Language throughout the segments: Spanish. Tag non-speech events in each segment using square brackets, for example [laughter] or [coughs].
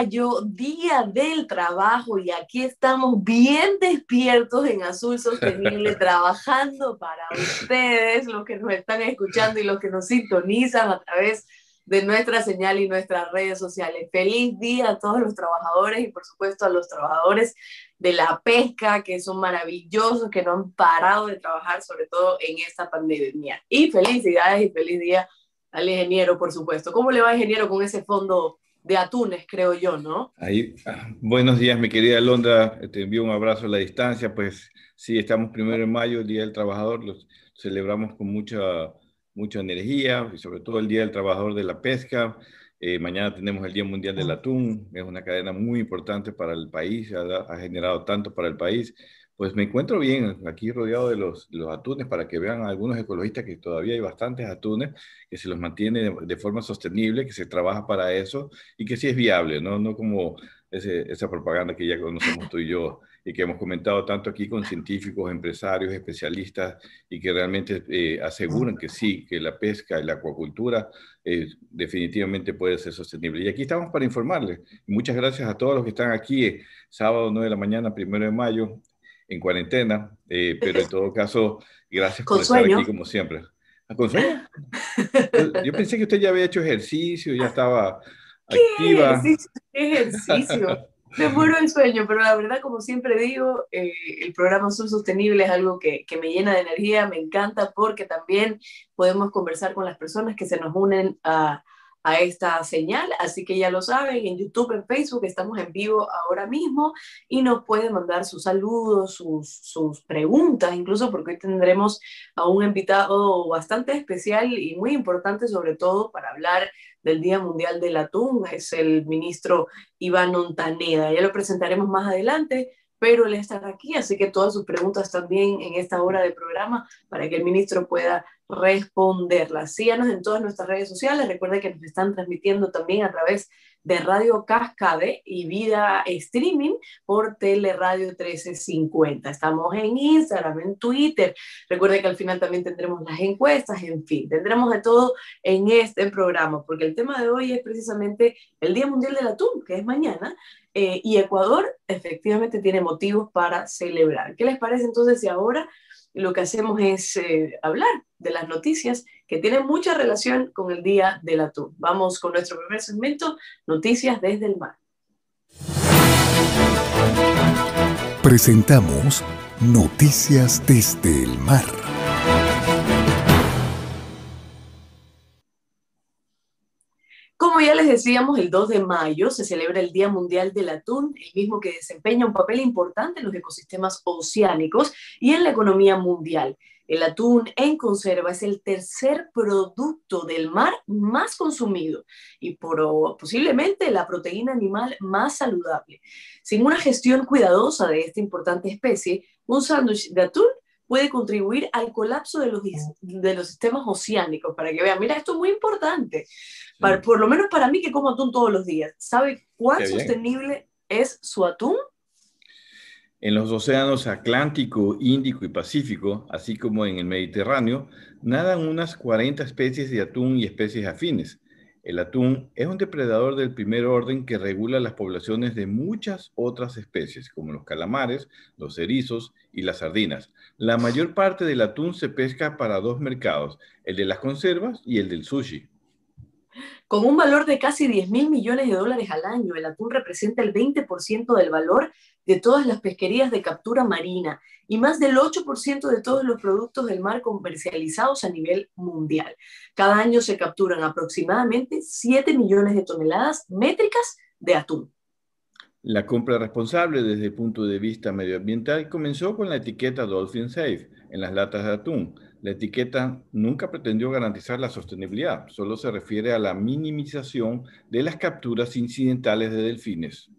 Mayo, Día del Trabajo, y aquí estamos bien despiertos en Azul Sostenible, [laughs] trabajando para ustedes, los que nos están escuchando y los que nos sintonizan a través de nuestra señal y nuestras redes sociales. Feliz día a todos los trabajadores y por supuesto a los trabajadores de la pesca, que son maravillosos, que no han parado de trabajar, sobre todo en esta pandemia. Y felicidades y feliz día al ingeniero, por supuesto. ¿Cómo le va, ingeniero, con ese fondo de atunes, creo yo, ¿no? Ahí, ah, buenos días, mi querida Londra, te envío un abrazo a la distancia, pues sí, estamos primero en mayo, el Día del Trabajador, lo celebramos con mucha, mucha energía, y sobre todo el Día del Trabajador de la Pesca, eh, mañana tenemos el Día Mundial del Atún, es una cadena muy importante para el país, ha, ha generado tanto para el país, pues me encuentro bien aquí rodeado de los, los, atunes para que vean algunos ecologistas que todavía hay bastantes atunes que se los mantiene de, forma sostenible, que se trabaja para eso y que sí es viable, no, no como ese, esa propaganda que ya conocemos tú y yo y que hemos comentado tanto aquí con científicos, empresarios, especialistas y que realmente eh, aseguran que sí, que la pesca y la acuacultura eh, definitivamente puede ser sostenible. Y aquí estamos para informarles. Muchas gracias a todos los que están aquí, eh, sábado 9 de la mañana, primero de mayo, en cuarentena, eh, pero en [laughs] todo caso, gracias por estar aquí como siempre. Ah, ¿Con sueño? Yo pensé que usted ya había hecho ejercicio, ya estaba [laughs] activa. Ejercicio? ¿Qué ejercicio? [laughs] Me muero el sueño, pero la verdad, como siempre digo, eh, el programa Azul Sostenible es algo que, que, me llena de energía, me encanta porque también podemos conversar con las personas que se nos unen a, a esta señal, así que ya lo saben, en YouTube, en Facebook, estamos en vivo ahora mismo y nos pueden mandar sus saludos, sus, sus preguntas, incluso porque hoy tendremos a un invitado bastante especial y muy importante, sobre todo para hablar del Día Mundial del Atún, es el ministro Iván Ontaneda. Ya lo presentaremos más adelante, pero él estará aquí, así que todas sus preguntas también en esta hora de programa para que el ministro pueda responderlas. Síganos en todas nuestras redes sociales. Recuerden que nos están transmitiendo también a través de Radio Cascade y Vida Streaming por Teleradio 1350. Estamos en Instagram, en Twitter. Recuerden que al final también tendremos las encuestas, en fin, tendremos de todo en este programa, porque el tema de hoy es precisamente el Día Mundial del Atún, que es mañana, eh, y Ecuador efectivamente tiene motivos para celebrar. ¿Qué les parece entonces si ahora lo que hacemos es eh, hablar de las noticias que tienen mucha relación con el Día del Atún. Vamos con nuestro primer segmento, Noticias desde el Mar. Presentamos Noticias desde el Mar. Como ya les decíamos, el 2 de mayo se celebra el Día Mundial del Atún, el mismo que desempeña un papel importante en los ecosistemas oceánicos y en la economía mundial. El atún en conserva es el tercer producto del mar más consumido y por, posiblemente la proteína animal más saludable. Sin una gestión cuidadosa de esta importante especie, un sándwich de atún puede contribuir al colapso de los, de los sistemas oceánicos, para que vean, mira, esto es muy importante, por lo menos para mí que como atún todos los días. ¿Sabe cuán sostenible es su atún? En los océanos Atlántico, Índico y Pacífico, así como en el Mediterráneo, nadan unas 40 especies de atún y especies afines. El atún es un depredador del primer orden que regula las poblaciones de muchas otras especies, como los calamares, los erizos y las sardinas. La mayor parte del atún se pesca para dos mercados, el de las conservas y el del sushi. Con un valor de casi 10 mil millones de dólares al año, el atún representa el 20% del valor de todas las pesquerías de captura marina y más del 8% de todos los productos del mar comercializados a nivel mundial. Cada año se capturan aproximadamente 7 millones de toneladas métricas de atún. La compra responsable desde el punto de vista medioambiental comenzó con la etiqueta Dolphin Safe en las latas de atún. La etiqueta nunca pretendió garantizar la sostenibilidad, solo se refiere a la minimización de las capturas incidentales de delfines.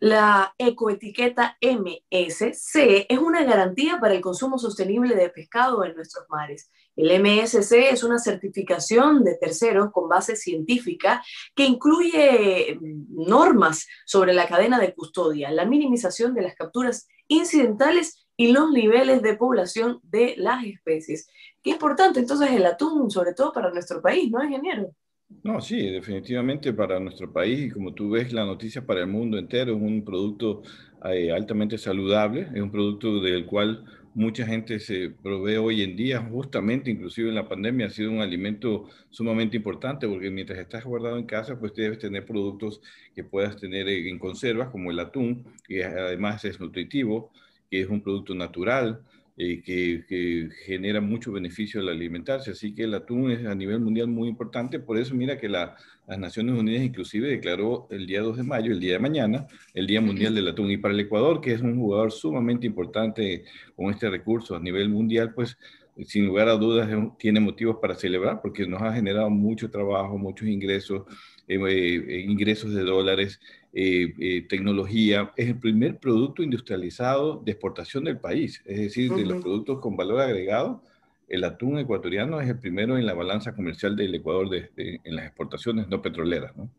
La ecoetiqueta MSC es una garantía para el consumo sostenible de pescado en nuestros mares. El MSC es una certificación de terceros con base científica que incluye mm, normas sobre la cadena de custodia, la minimización de las capturas incidentales y los niveles de población de las especies. Qué importante entonces el atún, sobre todo para nuestro país, ¿no, ingeniero? No, sí, definitivamente para nuestro país y como tú ves la noticia para el mundo entero es un producto eh, altamente saludable, es un producto del cual mucha gente se provee hoy en día, justamente inclusive en la pandemia ha sido un alimento sumamente importante porque mientras estás guardado en casa pues debes tener productos que puedas tener en conservas como el atún, que además es nutritivo, que es un producto natural, eh, que, genera mucho beneficio al alimentarse. Así que el atún es a nivel mundial muy importante. Por eso mira que las Naciones Unidas inclusive declaró el día 2 de mayo, el día de mañana, el Día Mundial del Atún. Y para el Ecuador, que es un jugador sumamente importante con este recurso a nivel mundial, pues sin lugar a dudas tiene motivos para celebrar porque nos ha generado mucho trabajo, muchos ingresos, eh, eh, ingresos de dólares eh, eh, tecnología, es el primer producto industrializado de exportación del país. Es decir, de los productos con valor agregado, el atún ecuatoriano es el primero en la balanza comercial del Ecuador en las exportaciones no petroleras. ¿no?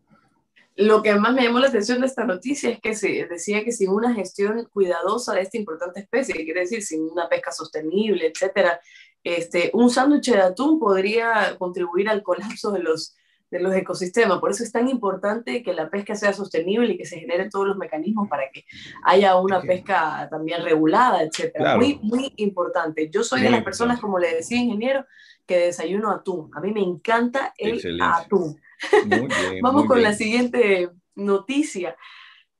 Lo que más me llamó la atención de esta noticia es que se decía que sin una gestión cuidadosa de esta importante especie, quiere decir sin una pesca sostenible, etcétera, este, un sándwich de atún podría contribuir al colapso de los de los ecosistemas. Por eso es tan importante que la pesca sea sostenible y que se generen todos los mecanismos para que haya una pesca también regulada, etc. Muy, muy importante. Yo soy de las personas, como le decía ingeniero, que desayuno atún. A mí me encanta el atún. [laughs] Vamos con la siguiente noticia.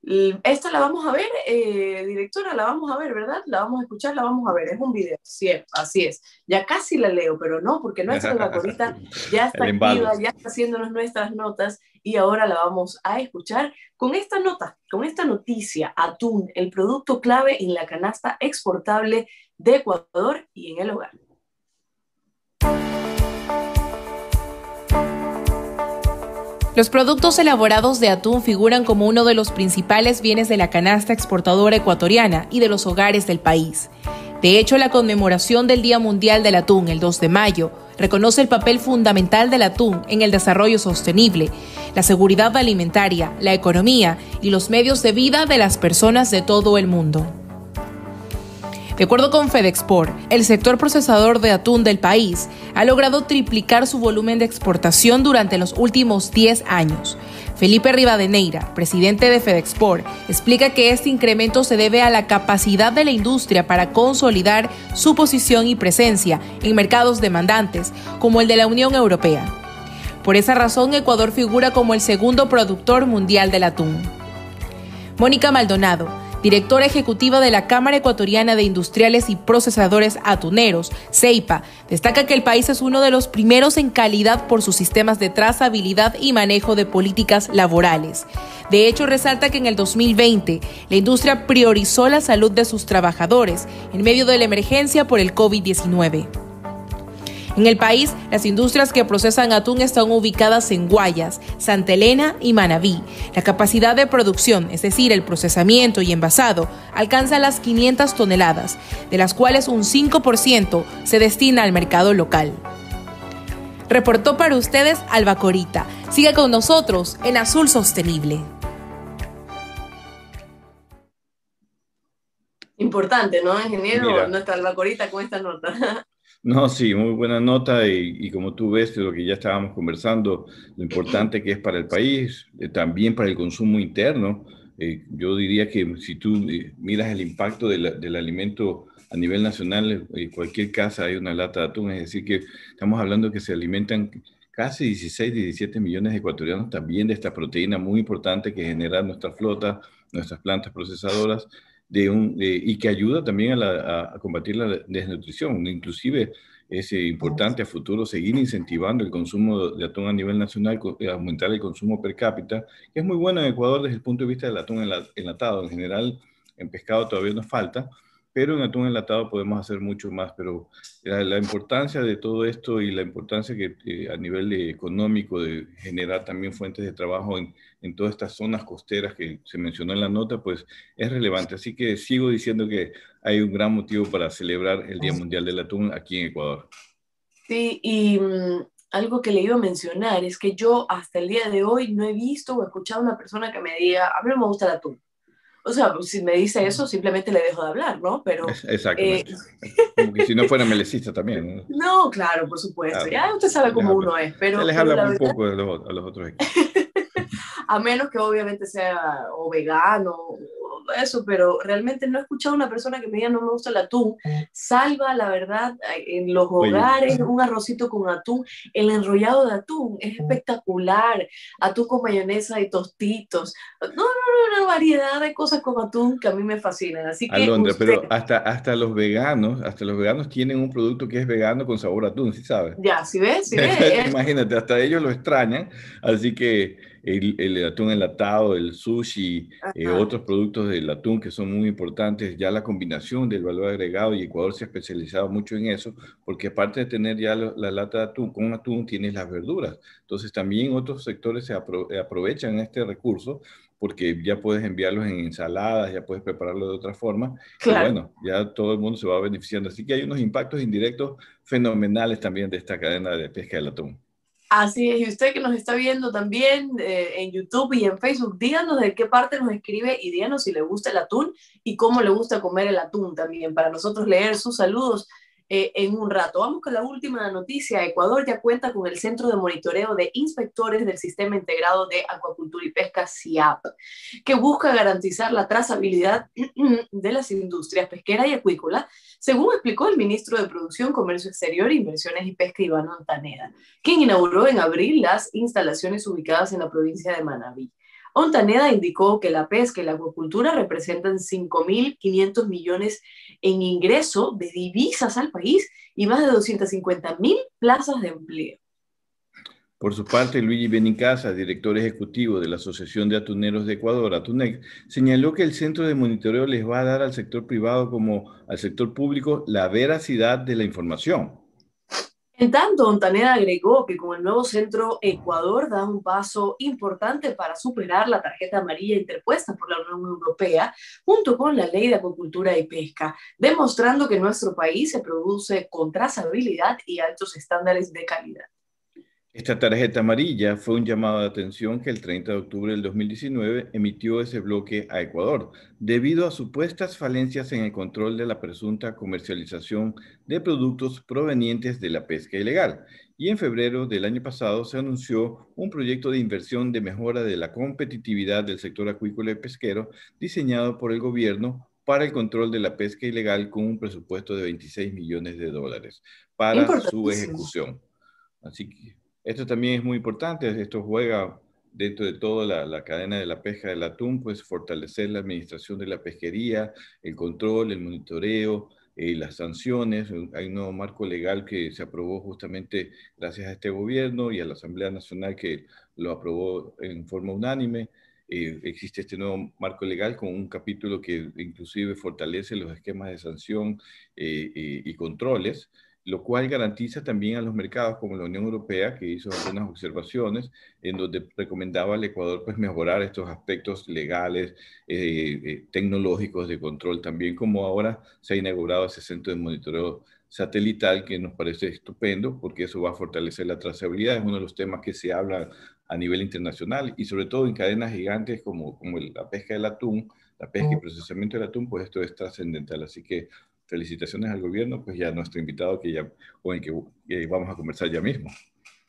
Esta la vamos a ver, eh, directora, la vamos a ver, ¿verdad? La vamos a escuchar, la vamos a ver. Es un video, cierto, así es. Ya casi la leo, pero no, porque nuestra albacorita [laughs] ya está activa, ya está haciéndonos nuestras notas y ahora la vamos a escuchar con esta nota, con esta noticia, atún, el producto clave en la canasta exportable de Ecuador y en el hogar. Los productos elaborados de atún figuran como uno de los principales bienes de la canasta exportadora ecuatoriana y de los hogares del país. De hecho, la conmemoración del Día Mundial del Atún, el 2 de mayo, reconoce el papel fundamental del atún en el desarrollo sostenible, la seguridad alimentaria, la economía y los medios de vida de las personas de todo el mundo. De acuerdo con FedExport, el sector procesador de atún del país ha logrado triplicar su volumen de exportación durante los últimos 10 años. Felipe Rivadeneira, presidente de FedExport, explica que este incremento se debe a la capacidad de la industria para consolidar su posición y presencia en mercados demandantes, como el de la Unión Europea. Por esa razón, Ecuador figura como el segundo productor mundial del atún. Mónica Maldonado, directora ejecutiva de la Cámara Ecuatoriana de Industriales y Procesadores Atuneros, CEIPA, destaca que el país es uno de los primeros en calidad por sus sistemas de trazabilidad y manejo de políticas laborales. De hecho, resalta que en el 2020 la industria priorizó la salud de sus trabajadores en medio de la emergencia por el COVID-19. En el país, las industrias que procesan atún están ubicadas en Guayas, Santa Elena y Manabí. La capacidad de producción, es decir, el procesamiento y envasado, alcanza las 500 toneladas, de las cuales un 5% se destina al mercado local. Reportó para ustedes Alba Corita. Siga con nosotros en Azul Sostenible. Importante, ¿no, ingeniero? Nuestra Albacorita con esta nota. [laughs] No, sí, muy buena nota y, como tú ves lo que ya estábamos conversando, lo importante que es para el país, eh, también para el consumo interno. Eh, yo diría que si tú eh, miras el impacto del alimento a nivel nacional, en cualquier casa hay una lata de atún, es decir, que estamos hablando que se alimentan casi 16, 17 millones de ecuatorianos también de esta proteína muy importante que genera nuestra flota, nuestras plantas procesadoras de un, y que ayuda también a, combatir la desnutrición. Inclusive es importante a futuro seguir incentivando el consumo de atún a nivel nacional, aumentar el consumo per cápita, que es muy bueno en Ecuador desde el punto de vista del atún enlatado. En general, en pescado todavía nos falta, pero en atún enlatado podemos hacer mucho más. Pero la, importancia de todo esto y la importancia que a nivel económico de generar también fuentes de trabajo en, en, todas estas zonas costeras que se mencionó en la nota, pues es relevante. Así que sigo diciendo que hay un gran motivo para celebrar el Día Mundial del Atún aquí en Ecuador. Sí, y mm, algo que le iba a mencionar es que yo hasta el día de hoy no he visto o escuchado a una persona que me diga, a mí no me gusta el atún. O sea, si me dice eso, simplemente le dejo de hablar, ¿no? Pero, Exactamente. Eh, Como que si no fuera melecista también. ¿no? [laughs] claro, por supuesto. Ya usted sabe cómo uno es, pero... Se les habla muy poco a los, a los otros [laughs] equipos. a menos que obviamente sea o vegano eso, pero realmente no he escuchado a una persona que me diga no me gusta el atún. Salva, la verdad, en los hogares, un arrocito con atún, el enrollado de atún es espectacular. Atún con mayonesa y tostitos. No, no, no, una variedad de cosas con atún que a mí me fascinan. Así que Alondra, pero hasta, hasta los veganos, hasta los veganos tienen un producto que es vegano con sabor a atún, ¿sí sabes? Ya, ¿sí ves? ¿Sí ves? [laughs] Imagínate, hasta ellos lo extrañan, así que el, atún enlatado, el sushi, eh, otros productos del atún que son muy importantes, ya la combinación del valor agregado y Ecuador se ha especializado mucho en eso, porque aparte de tener ya la, lata de atún, con atún tienes las verduras. Entonces también otros sectores se aprovechan este recurso porque ya puedes enviarlos en ensaladas, ya puedes prepararlo de otra forma. Y bueno, ya todo el mundo se va beneficiando. Así que hay unos impactos indirectos fenomenales también de esta cadena de pesca del atún. Así es, y usted que nos está viendo también eh, en YouTube y en Facebook, díganos de qué parte nos escribe y díganos si le gusta el atún y cómo le gusta comer el atún también, para nosotros leer sus saludos eh, en un rato. Vamos con la última noticia. Ecuador ya cuenta con el Centro de Monitoreo de Inspectores del Sistema Integrado de Acuacultura y Pesca, CIAP, que busca garantizar la trazabilidad [clears throat] de las industrias pesquera y acuícola, según explicó el ministro de Producción, Comercio Exterior, Inversiones y Pesca, Iván Montaneda, quien inauguró en abril las instalaciones ubicadas en la provincia de Manabí. Ontaneda indicó que la pesca y la acuacultura representan 5.500 millones en ingreso de divisas al país y más de 250.000 plazas de empleo. Por su parte, Luigi Benicasa, director ejecutivo de la Asociación de Atuneros de Ecuador, Atunec, señaló que el centro de monitoreo les va a dar al sector privado como al sector público la veracidad de la información en tanto, Ontaneda agregó que con el nuevo centro Ecuador da un paso importante para superar la tarjeta amarilla interpuesta por la Unión Europea junto con la Ley de Acuicultura y Pesca, demostrando que nuestro país se produce con trazabilidad y altos estándares de calidad. Esta tarjeta amarilla fue un llamado de atención que el 30 de octubre del 2019 emitió ese bloque a Ecuador, debido a supuestas falencias en el control de la presunta comercialización de productos provenientes de la pesca ilegal. Y en febrero del año pasado se anunció un proyecto de inversión de mejora de la competitividad del sector acuícola y pesquero diseñado por el gobierno para el control de la pesca ilegal con un presupuesto de 26 millones de dólares para su ejecución. Así que esto también es muy importante, esto juega dentro de toda la, cadena de la pesca del atún, pues fortalecer la administración de la pesquería, el control, el monitoreo, eh, las sanciones. Hay un nuevo marco legal que se aprobó justamente gracias a este gobierno y a la Asamblea Nacional que lo aprobó en forma unánime. Eh, existe este nuevo marco legal con un capítulo que inclusive fortalece los esquemas de sanción eh, y controles lo cual garantiza también a los mercados como la Unión Europea, que hizo algunas observaciones en donde recomendaba al Ecuador pues, mejorar estos aspectos legales, eh, eh, tecnológicos de control, también como ahora se ha inaugurado ese centro de monitoreo satelital que nos parece estupendo porque eso va a fortalecer la trazabilidad, es uno de los temas que se habla a nivel internacional y sobre todo en cadenas gigantes como, como la pesca del atún, la pesca y procesamiento del atún, pues esto es trascendental. Así que felicitaciones al gobierno, pues ya nuestro invitado que ya, con el que, vamos a conversar ya mismo.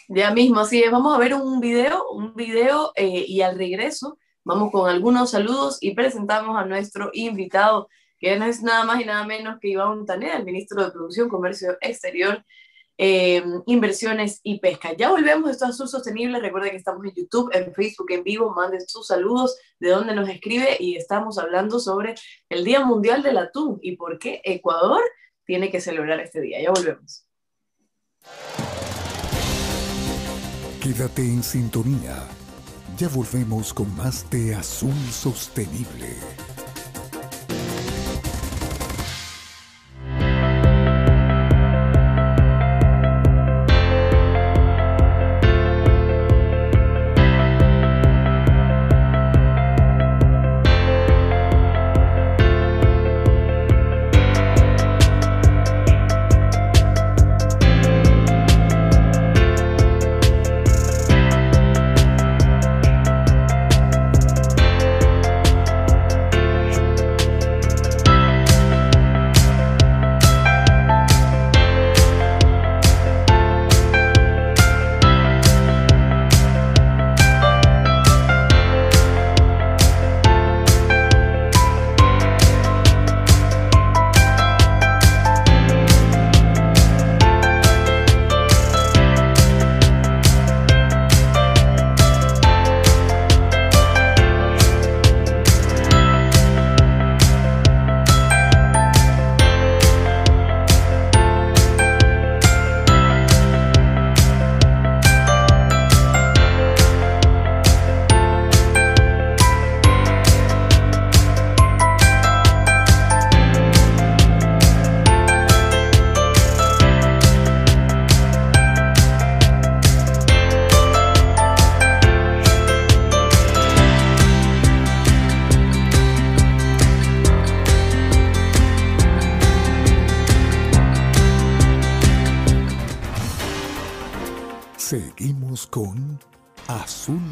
Ya mismo, es. Vamos a ver un video, un video eh, y al regreso vamos con algunos saludos y presentamos a nuestro invitado, que no es nada más y nada menos que Iván Taneda, el ministro de Producción, Comercio Exterior eh, inversiones y pesca. Ya volvemos, esto es Azul Sostenible. Recuerden que estamos en YouTube, en Facebook en vivo. Manden sus saludos de dónde nos escribe y estamos hablando sobre el Día Mundial del Atún y por qué Ecuador tiene que celebrar este día. Ya volvemos. Quédate en sintonía. Ya volvemos con más de Azul Sostenible.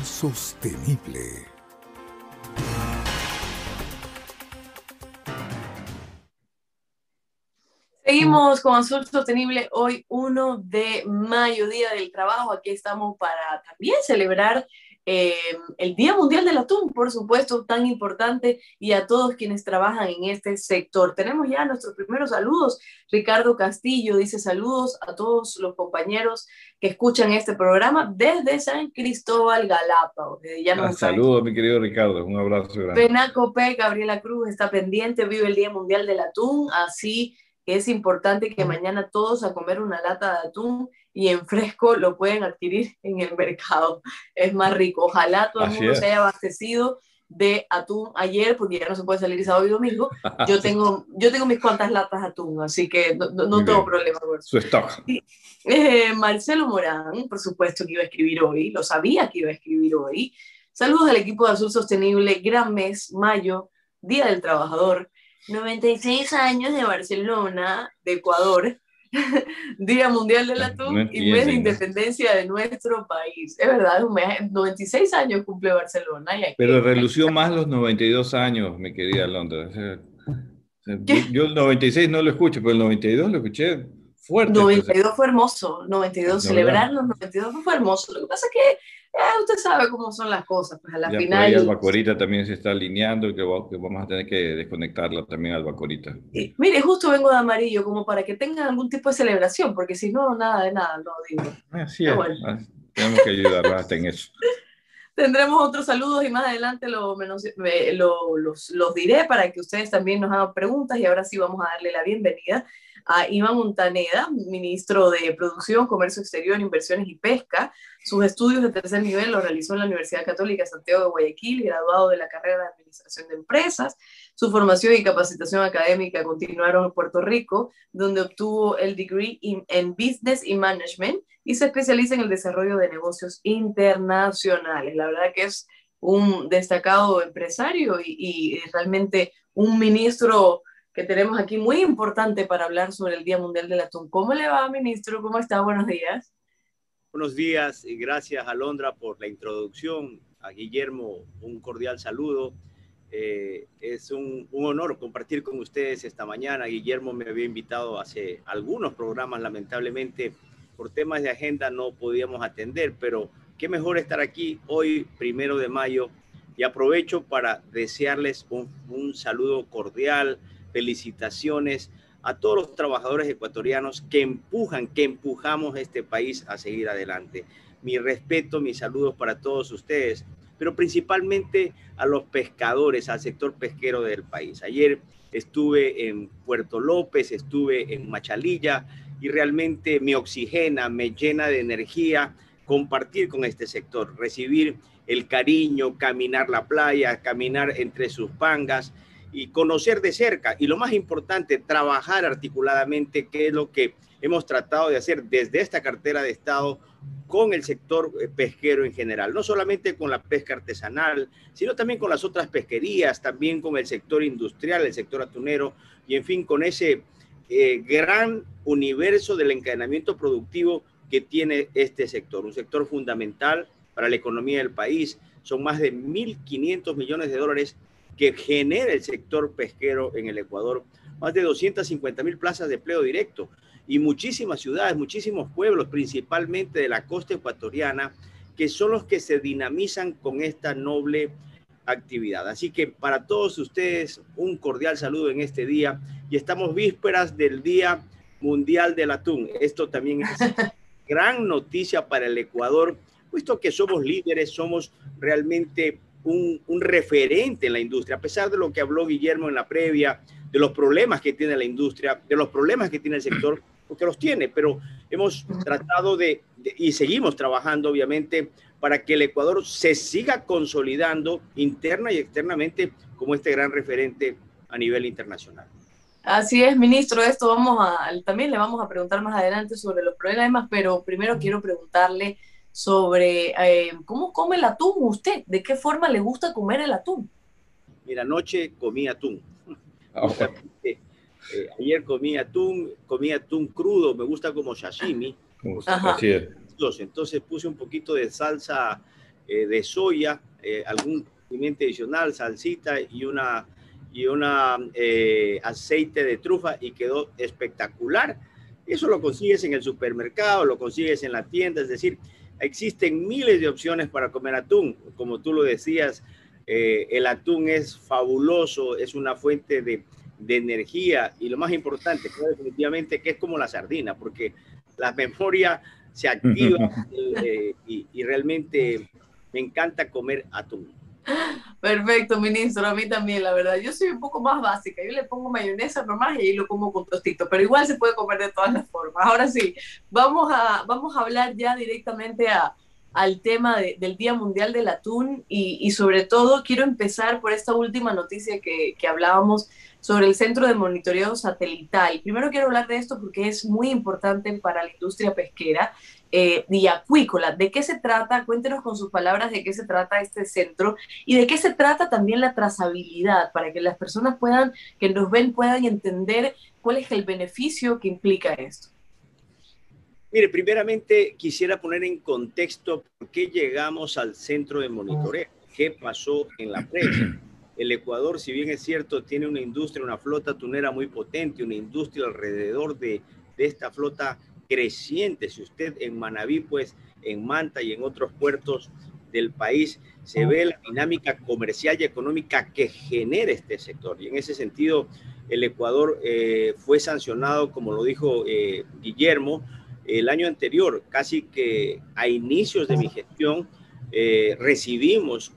Sostenible. Seguimos con Azul Sostenible hoy 1 de mayo, Día del Trabajo. Aquí estamos para también celebrar eh, el Día Mundial del Atún, por supuesto, tan importante, y a todos quienes trabajan en este sector. Tenemos ya nuestros primeros saludos. Ricardo Castillo dice saludos a todos los compañeros que escuchan este programa desde San Cristóbal Galápagos. Ah, saludos, mi querido Ricardo, un abrazo grande. Penaco P, Gabriela Cruz está pendiente, vive el Día Mundial del Atún, así que es importante que mañana todos a comer una lata de atún y en fresco lo pueden adquirir en el mercado. Es más rico. Ojalá todo el mundo se haya abastecido de atún ayer, porque ya no se puede salir sábado y domingo. Yo [laughs] tengo, yo tengo mis cuantas latas de atún, así que no, no, tengo problema con eso. Su stock. Eh, Marcelo Morán, por supuesto que iba a escribir hoy, lo sabía que iba a escribir hoy. Saludos al equipo de Azul Sostenible, gran mes, mayo, Día del Trabajador, 96 años de Barcelona, de Ecuador. [laughs] Día Mundial del Atún y mes de independencia de nuestro país. Es verdad, 96 años cumple Barcelona. Pero relució más los 92 años, mi querida Londra. yo el 96 no lo escucho, pero el 92 lo escuché fuerte. 92 fue hermoso, 92, celebrar los 92 fue hermoso. Lo que pasa es que eh, usted sabe cómo son las cosas, pues a la ya final... Albacorita también se está alineando y que, vamos a tener que desconectarla también Albacorita. mire, justo vengo de amarillo como para que tengan algún tipo de celebración, porque si no, nada de nada, no digo. Así es, ah, tenemos que ayudarla hasta en eso. [laughs] Tendremos otros saludos y más adelante lo, menos, lo, los, los diré para que ustedes también nos hagan preguntas y ahora sí vamos a darle la bienvenida a Iván Montaneda, ministro de Producción, Comercio Exterior, Inversiones y Pesca. Sus estudios de tercer nivel los realizó en la Universidad Católica Santiago de Guayaquil, graduado de la carrera de Administración de Empresas. Su formación y capacitación académica continuaron en Puerto Rico, donde obtuvo el degree en Business y Management y se especializa en el desarrollo de negocios internacionales. La verdad que es un destacado empresario y, y realmente un ministro que tenemos aquí muy importante para hablar sobre el Día Mundial del Atún. ¿Cómo le va, ministro? ¿Cómo está? Buenos días. Buenos días y gracias, Alondra, por la introducción. A Guillermo, un cordial saludo. Eh, es un, un, honor compartir con ustedes esta mañana. Guillermo me había invitado hace algunos programas, lamentablemente por temas de agenda no podíamos atender, pero qué mejor estar aquí hoy, primero de mayo, y aprovecho para desearles un, un saludo cordial, felicitaciones a todos los trabajadores ecuatorianos que empujan, que empujamos este país a seguir adelante. Mi respeto, mis saludos para todos ustedes, pero principalmente a los pescadores, al sector pesquero del país. Ayer estuve en Puerto López, estuve en Machalilla y realmente me oxigena, me llena de energía compartir con este sector, recibir el cariño, caminar la playa, caminar entre sus pangas y conocer de cerca. Y lo más importante, trabajar articuladamente, que es lo que hemos tratado de hacer desde esta cartera de Estado con el sector eh, pesquero en general, no solamente con la pesca artesanal, sino también con las otras pesquerías, también con el sector industrial, el sector atunero y en fin, con ese eh, gran universo del encadenamiento productivo que tiene este sector, un sector fundamental para la economía del país. Son más de 1.500 millones de dólares que genera el sector pesquero en el Ecuador, más de 250 mil plazas de empleo directo y muchísimas ciudades, muchísimos pueblos, principalmente de la costa ecuatoriana, que son los que se dinamizan con esta noble actividad. Así que para todos ustedes, un cordial saludo en este día y estamos vísperas del Día Mundial del Atún. Esto también es [laughs] gran noticia para el Ecuador, puesto que somos líderes, somos realmente un, referente en la industria, a pesar de lo que habló Guillermo en la previa, de los problemas que tiene la industria, de los problemas que tiene el sector, [clears throat] porque los tiene, pero hemos tratado de, y seguimos trabajando, obviamente, para que el Ecuador se siga consolidando interna y externamente como este gran referente a nivel internacional. Así es, ministro. Esto vamos a, también le vamos a preguntar más adelante sobre los problemas, pero primero quiero preguntarle sobre eh, cómo come el atún usted, de qué forma le gusta comer el atún. Mira, anoche comí atún. [laughs] Ah, eh, ayer comí atún, comí atún crudo, me gusta como sashimi. Entonces puse un poquito de salsa eh, de soya, algún pimiento adicional, salsita y una y una eh, aceite de trufa y quedó espectacular. Eso lo consigues en el supermercado, lo consigues en la tienda, es decir, existen miles de opciones para comer atún. Como tú lo decías, eh, el atún es fabuloso, es una fuente de, de energía y lo más importante, definitivamente, que es como la sardina, porque la [laughs] memoria se activa [laughs] eh, y, y realmente me encanta comer atún. Perfecto, ministro. A mí también, la verdad. Yo soy un poco más básica. Yo le pongo mayonesa normal y ahí lo como con tostito, pero igual se puede comer de todas las formas. Ahora sí, vamos a, vamos a hablar ya directamente al tema del Día Mundial del Atún y, y, sobre todo quiero empezar por esta última noticia que, que hablábamos sobre el Centro de Monitoreo Satelital. Primero quiero hablar de esto porque es muy importante para la industria pesquera eh, y acuícola. ¿De qué se trata? Cuéntenos con sus palabras de qué se trata este centro y de qué se trata también la trazabilidad para que las personas puedan, que nos ven, puedan entender cuál es el beneficio que implica esto. Mire, primeramente quisiera poner en contexto por qué llegamos al centro de monitoreo, qué pasó en la prensa el Ecuador, si bien es cierto, tiene una industria, una flota tunera muy potente, una industria alrededor de, esta flota creciente. Si usted en Manabí, pues en Manta y en otros puertos del país se ve la dinámica comercial y económica que genera este sector. Y en ese sentido, el Ecuador eh, fue sancionado, como lo dijo eh, Guillermo, el año anterior, casi que a inicios de mi gestión, eh, recibimos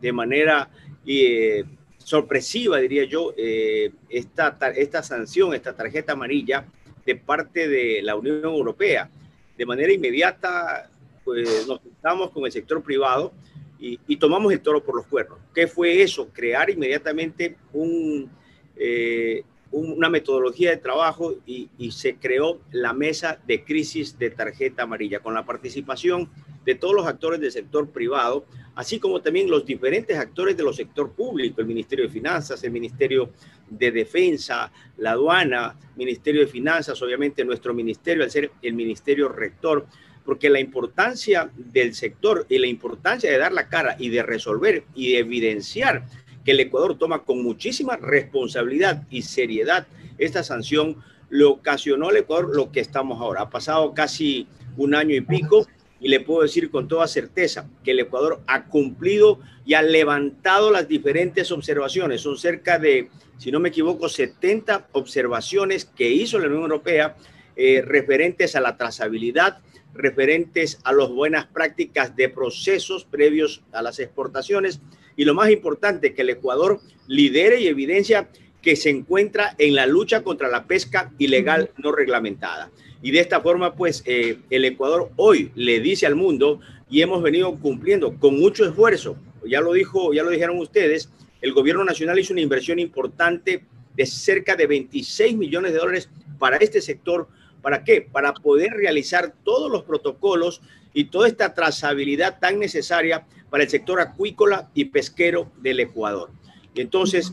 de manera eh, sorpresiva, diría yo, eh, esta, esta sanción, esta tarjeta amarilla de parte de la Unión Europea. De manera inmediata, pues nos juntamos con el sector privado y, tomamos el toro por los cuernos. ¿Qué fue eso? Crear inmediatamente un, eh, una metodología de trabajo y, y, se creó la mesa de crisis de tarjeta amarilla con la participación de todos los actores del sector privado, así como también los diferentes actores de los sector público, el Ministerio de Finanzas, el Ministerio de Defensa, la aduana, Ministerio de Finanzas, obviamente nuestro ministerio, al ser el ministerio rector, porque la importancia del sector y la importancia de dar la cara y de resolver y de evidenciar que el Ecuador toma con muchísima responsabilidad y seriedad esta sanción, le ocasionó al Ecuador lo que estamos ahora. Ha pasado casi un año y pico y le puedo decir con toda certeza que el Ecuador ha cumplido y ha levantado las diferentes observaciones. Son cerca de, si no me equivoco, 70 observaciones que hizo la Unión Europea eh, referentes a la trazabilidad, referentes a las buenas prácticas de procesos previos a las exportaciones y lo más importante, que el Ecuador lidere y evidencia que se encuentra en la lucha contra la pesca ilegal no reglamentada. Y de esta forma, pues, eh, el Ecuador hoy le dice al mundo y hemos venido cumpliendo con mucho esfuerzo. Ya lo dijo, ya lo dijeron ustedes, el gobierno nacional hizo una inversión importante de cerca de 26 millones de dólares para este sector. ¿Para qué? Para poder realizar todos los protocolos y toda esta trazabilidad tan necesaria para el sector acuícola y pesquero del Ecuador. entonces,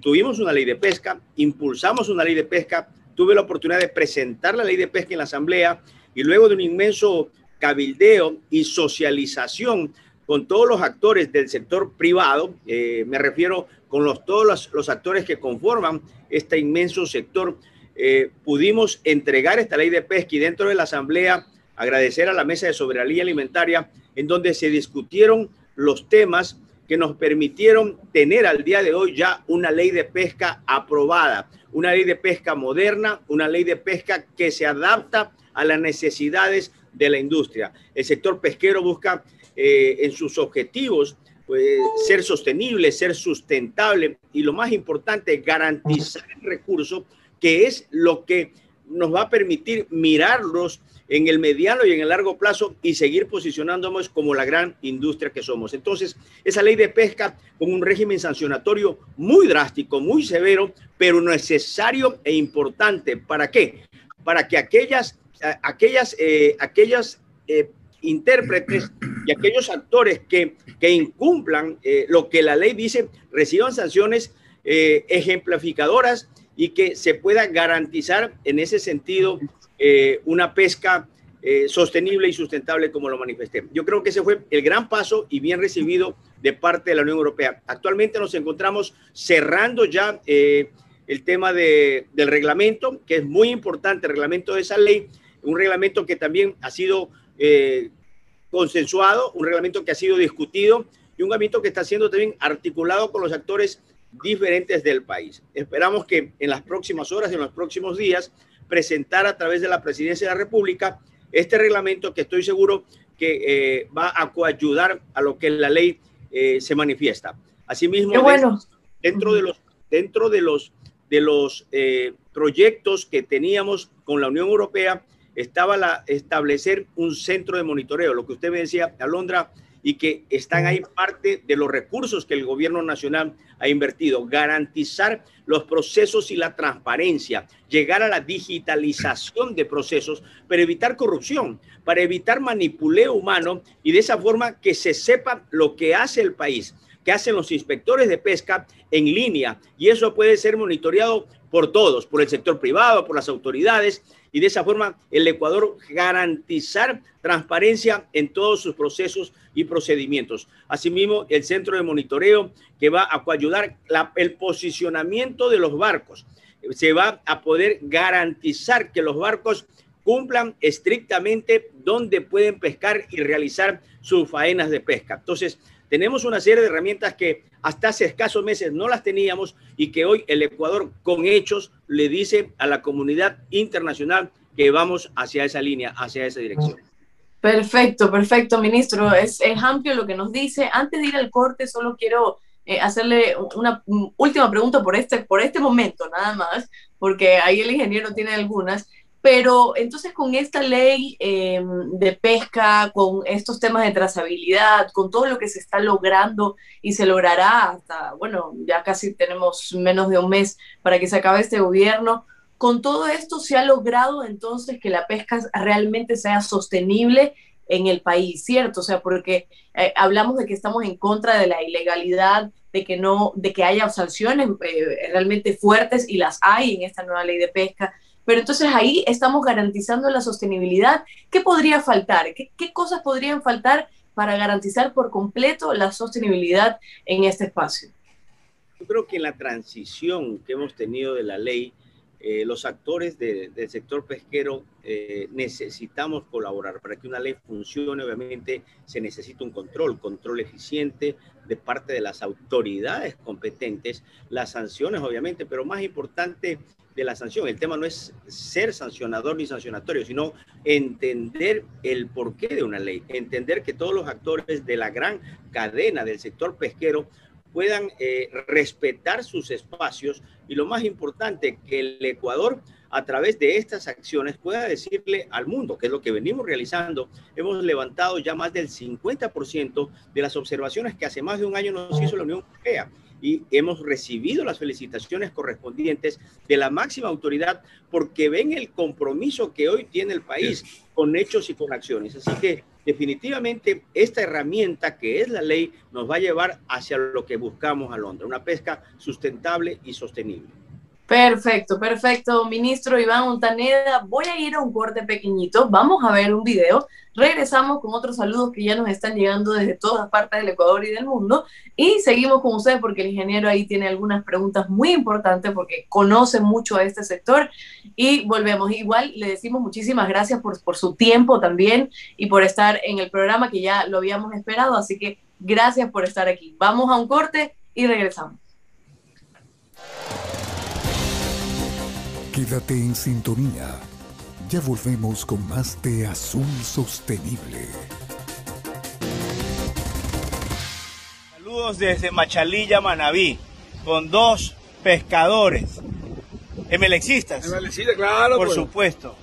tuvimos una ley de pesca, impulsamos una ley de pesca, tuve la oportunidad de presentar la ley de pesca en la Asamblea y luego de un inmenso cabildeo y socialización con todos los actores del sector privado, eh, me refiero con los, todos los, actores que conforman este inmenso sector, eh, pudimos entregar esta ley de pesca y dentro de la Asamblea agradecer a la Mesa de Soberanía Alimentaria, en donde se discutieron los temas que nos permitieron tener al día de hoy ya una ley de pesca aprobada, una ley de pesca moderna, una ley de pesca que se adapta a las necesidades de la industria. El sector pesquero busca eh, en sus objetivos pues, ser sostenible, ser sustentable y lo más importante, garantizar el recurso, que es lo que nos va a permitir mirarlos en el mediano y en el largo plazo y seguir posicionándonos como la gran industria que somos. Entonces, esa ley de pesca con un régimen sancionatorio muy drástico, muy severo, pero necesario e importante. ¿Para qué? Para que aquellas, aquellas, eh, aquellas eh, intérpretes y aquellos actores que, que incumplan eh, lo que la ley dice reciban sanciones ejemplificadoras y que se pueda garantizar en ese sentido eh, una pesca eh, sostenible y sustentable como lo manifesté. Yo creo que ese fue el gran paso y bien recibido de parte de la Unión Europea. Actualmente nos encontramos cerrando ya eh, el tema de, del reglamento, que es muy importante, el reglamento de esa ley, un reglamento que también ha sido consensuado, un reglamento que ha sido discutido y un reglamento que está siendo también articulado con los actores diferentes del país. Esperamos que en las próximas horas, en los próximos días, presentar a través de la Presidencia de la República este reglamento que estoy seguro que eh, va a coayudar a lo que la ley eh, se manifiesta. Asimismo, dentro de los, dentro de los, de los eh, proyectos que teníamos con la Unión Europea, estaba la, establecer un centro de monitoreo, lo que usted me decía, Alondra, y que están ahí parte de los recursos que el gobierno nacional ha invertido. Garantizar los procesos y la transparencia, llegar a la digitalización de procesos para evitar corrupción, para evitar manipuleo humano y de esa forma que se sepa lo que hace el país, que hacen los inspectores de pesca en línea y eso puede ser monitoreado por todos, por el sector privado, por las autoridades y de esa forma el Ecuador garantizar transparencia en todos sus procesos y procedimientos. Asimismo, el centro de monitoreo que va a ayudar el posicionamiento de los barcos. Se va a poder garantizar que los barcos cumplan estrictamente donde pueden pescar y realizar sus faenas de pesca. Entonces, tenemos una serie de herramientas que hasta hace escasos meses no las teníamos y que hoy el Ecuador con hechos le dice a la comunidad internacional que vamos hacia esa línea, hacia esa dirección. Perfecto, perfecto, ministro. Es, amplio lo que nos dice. Antes de ir al corte, solo quiero eh, hacerle una última pregunta por este, por este momento, nada más, porque ahí el ingeniero tiene algunas. Pero entonces con esta ley em, de pesca, con estos temas de trazabilidad, con todo lo que se está logrando y se logrará hasta, bueno, ya casi tenemos menos de un mes para que se acabe este gobierno, con todo esto se ha logrado entonces que la pesca realmente sea sostenible en el país, ¿cierto? O sea, porque eh, hablamos de que estamos en contra de la ilegalidad, de que no, de que haya sanciones eh, realmente fuertes y las hay en esta nueva ley de pesca pero entonces ahí estamos garantizando la sostenibilidad. ¿Qué podría faltar? ¿Qué, cosas podrían faltar para garantizar por completo la sostenibilidad en este espacio? Yo creo que en la transición que hemos tenido de la ley, eh, los actores del sector pesquero eh, necesitamos colaborar. Para que una ley funcione, obviamente, se necesita un control, control eficiente de parte de las autoridades competentes, las sanciones, obviamente, pero más importante de la sanción. El tema no es ser sancionador ni sancionatorio, sino entender el porqué de una ley, entender que todos los actores de la gran cadena del sector pesquero puedan eh, respetar sus espacios y lo más importante, que el Ecuador a través de estas acciones pueda decirle al mundo, que es lo que venimos realizando, hemos levantado ya más del 50% de las observaciones que hace más de un año nos hizo la Unión Europea y hemos recibido las felicitaciones correspondientes de la máxima autoridad porque ven el compromiso que hoy tiene el país con hechos y con acciones. Así que definitivamente esta herramienta que es la ley nos va a llevar hacia lo que buscamos a Londres, una pesca sustentable y sostenible. Perfecto, perfecto, ministro Iván Montaneda. Voy a ir a un corte pequeñito, vamos a ver un video, regresamos con otros saludos que ya nos están llegando desde todas partes del Ecuador y del mundo y seguimos con ustedes porque el ingeniero ahí tiene algunas preguntas muy importantes porque conoce mucho a este sector y volvemos. Igual le decimos muchísimas gracias por, por su tiempo también y por estar en el programa que ya lo habíamos esperado, así que gracias por estar aquí. Vamos a un corte y regresamos. Quédate en sintonía. Ya volvemos con más de Azul Sostenible. Saludos desde Machalilla, Manabí, con dos pescadores. Emelexistas. Emelexistas, claro. Por pues. supuesto.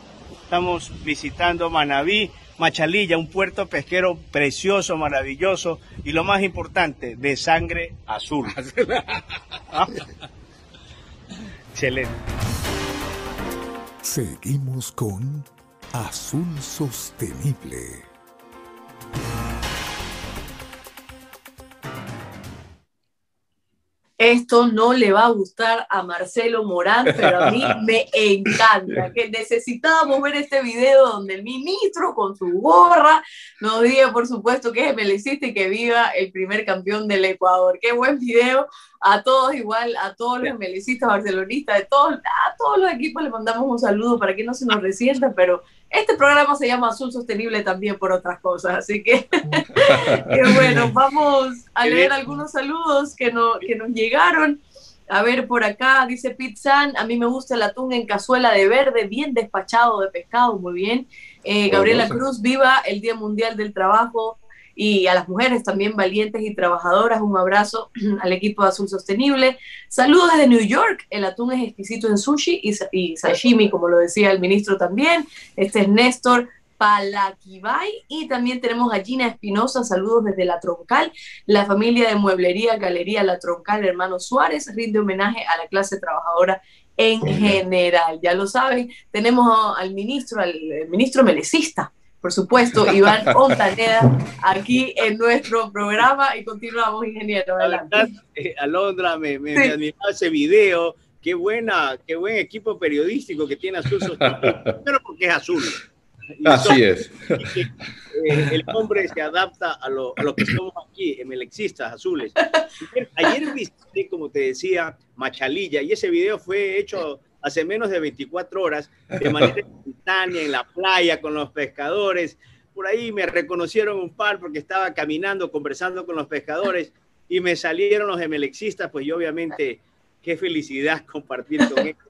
Estamos visitando Manabí, Machalilla, un puerto pesquero precioso, maravilloso y lo más importante, de sangre azul. [laughs] ¿Ah? Excelente. Seguimos con Azul Sostenible. Esto no le va a gustar a Marcelo Morán, pero a mí [laughs] me encanta. Que necesitábamos ver este video donde el ministro con su gorra nos diga, por supuesto, que es melecista y que viva el primer campeón del Ecuador. Qué buen video. A todos igual, a todos los melicistas barcelonistas, de todos, a todos los equipos les mandamos un saludo para que no se nos resienta, pero este programa se llama Azul Sostenible también por otras cosas, así que, [laughs] bueno, vamos a leer algunos saludos que, no, que nos llegaron. A ver, por acá dice Pizzan, a mí me gusta el atún en cazuela de verde, bien despachado de pescado, muy bien. Eh, Gabriela Cruz, viva el Día Mundial del Trabajo y a las mujeres también valientes y trabajadoras. Un abrazo [clears throat] al equipo de Azul Sostenible. Saludos desde New York. El atún es exquisito en sushi y, sashimi, como lo decía el ministro también. Este es Néstor Palaquibay y también tenemos a Gina Espinosa, saludos desde La Troncal, la familia de mueblería Galería La Troncal, hermano Suárez, rinde homenaje a la clase trabajadora en general. Ya lo saben, tenemos al ministro, al ministro melecista, por supuesto, Iván Montaneda, aquí en nuestro programa y continuamos, ingeniero. Adelante. Eh, Alondra, me, me, ese video. Qué buena, qué buen equipo periodístico que tiene Azul Pero porque es azul. Así es. Eh, el hombre se adapta a lo, a lo que somos aquí, emelexistas azules. Ayer visité, como te decía, Machalilla, y ese video fue hecho hace menos de 24 horas, [laughs] de manera espontánea, en la playa, con los pescadores. Por ahí me reconocieron un par porque estaba caminando, conversando con los pescadores y me salieron los emelexistas, pues yo obviamente, qué felicidad [laughs] compartir con ellos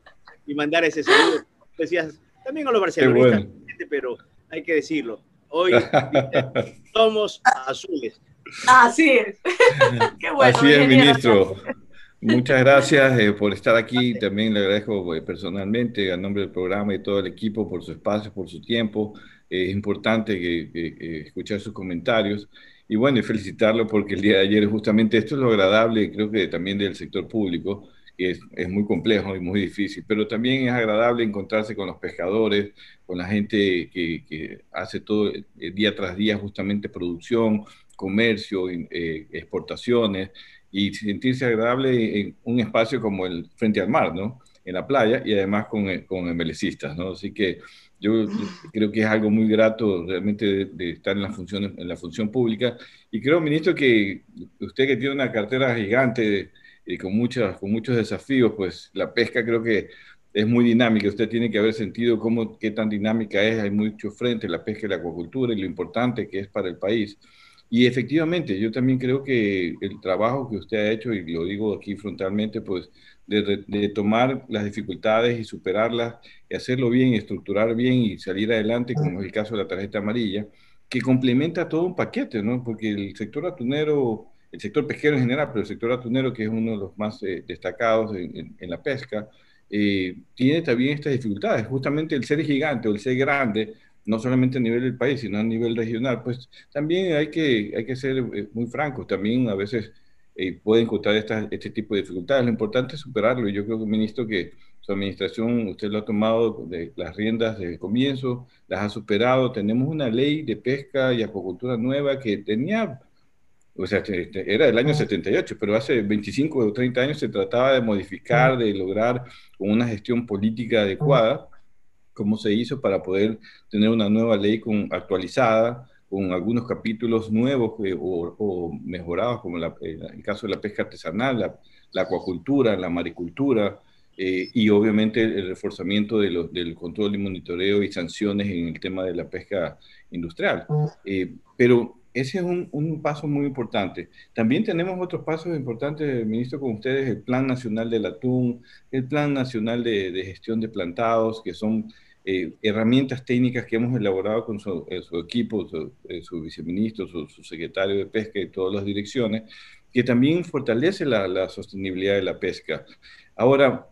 y mandar ese saludo. Decías, también a los barcelonistas, pero hay que decirlo, hoy [laughs] somos azules. Así es. qué bueno. Así es, ministro. Muchas gracias eh, por estar aquí. También le agradezco eh, personalmente a nombre del programa y todo el equipo por su espacio, por su tiempo. es importante que, escuchar sus comentarios. Y bueno, y felicitarlo porque el día de ayer justamente esto es lo agradable, creo que también del sector público, que es, es, muy complejo y muy difícil, pero también es agradable encontrarse con los pescadores, con la gente que, que hace todo eh, día tras día justamente producción, comercio, exportaciones y sentirse agradable en un espacio como el frente al mar, ¿no? En la playa y además con, eh, con embelecistas, ¿no? Así que yo creo que es algo muy grato realmente de, estar en la, función, en la función pública. Y creo, ministro, que usted que tiene una cartera gigante y con, muchas, con muchos desafíos, pues la pesca creo que es muy dinámica. Usted tiene que haber sentido cómo, qué tan dinámica es. Hay mucho frente, la pesca y la acuacultura y lo importante que es para el país. Y efectivamente, yo también creo que el trabajo que usted ha hecho, y lo digo aquí frontalmente, pues de, tomar las dificultades y superarlas, y hacerlo bien, estructurar bien y salir adelante, como es el caso de la tarjeta amarilla, que complementa todo un paquete, ¿no? Porque el sector atunero, el sector pesquero en general, pero el sector atunero, que es uno de los más eh, destacados en, la pesca, tiene también estas dificultades. Justamente el ser gigante o el ser grande no solamente a nivel del país, sino a nivel regional, pues también hay que, hay que ser eh, muy francos, también a veces eh, pueden encontrar este tipo de dificultades. Lo importante es superarlo y yo creo, ministro, que su administración, usted lo ha tomado de las riendas desde el comienzo, las ha superado. Tenemos una ley de pesca y acuacultura nueva que tenía, o sea, este, este, era del año 78, pero hace 25 o 30 años se trataba de modificar, de lograr una gestión política adecuada cómo se hizo para poder tener una nueva ley con, actualizada, con algunos capítulos nuevos eh, o, mejorados, como eh, el caso de la pesca artesanal, la, acuacultura, la maricultura, eh, y obviamente el reforzamiento de del control y monitoreo y sanciones en el tema de la pesca industrial. pero ese es un, paso muy importante. También tenemos otros pasos importantes, ministro, con ustedes, el Plan Nacional del Atún, el Plan Nacional de, de Gestión de Plantados, que son eh, herramientas técnicas que hemos elaborado con su, eh, equipo, su, eh, viceministro, su, secretario de pesca y todas las direcciones, que también fortalece la sostenibilidad de la pesca. Ahora,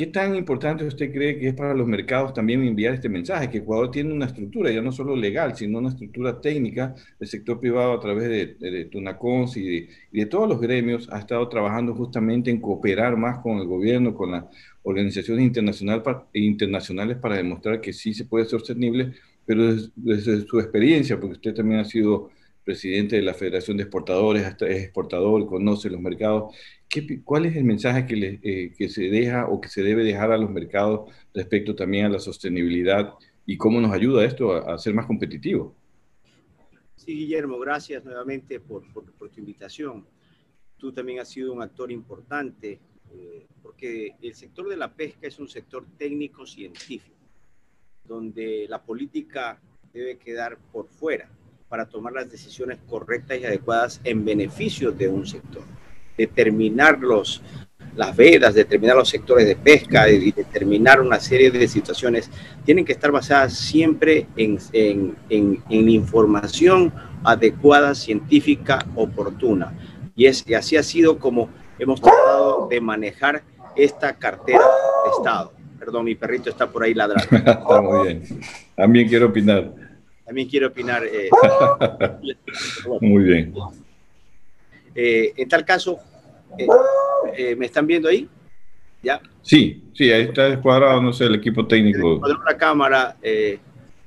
¿Qué tan importante usted cree que es para los mercados también enviar este mensaje? Que Ecuador tiene una estructura, ya no solo legal, sino una estructura técnica del sector privado a través de, de, Tunacons y de, todos los gremios, ha estado trabajando justamente en cooperar más con el gobierno, con las organizaciones internacional, internacionales para demostrar que sí se puede ser sostenible, pero desde, su experiencia, porque usted también ha sido presidente de la Federación de Exportadores, es exportador, conoce los mercados. ¿Qué, ¿Cuál es el mensaje que, le, eh, que se deja o que se debe dejar a los mercados respecto también a la sostenibilidad y cómo nos ayuda esto a, ser más competitivo? Sí, Guillermo, gracias nuevamente por, por, tu invitación. Tú también has sido un actor importante eh, porque el sector de la pesca es un sector técnico-científico, donde la política debe quedar por fuera para tomar las decisiones correctas y adecuadas en beneficio de un sector. Determinar los, las vedas, determinar los sectores de pesca y determinar una serie de situaciones tienen que estar basadas siempre en, en, en, en información adecuada, científica, oportuna. Y, es, y así ha sido como hemos tratado de manejar esta cartera de Estado. Perdón, mi perrito está por ahí ladrando. [laughs] está muy bien. También quiero opinar. También quiero opinar. Eh, [laughs] [laughs] muy bien. Eh, en tal caso, eh, ¿me están viendo ahí? ¿Ya? Sí, sí, ahí está descuadrado, no sé, el equipo técnico. La cámara,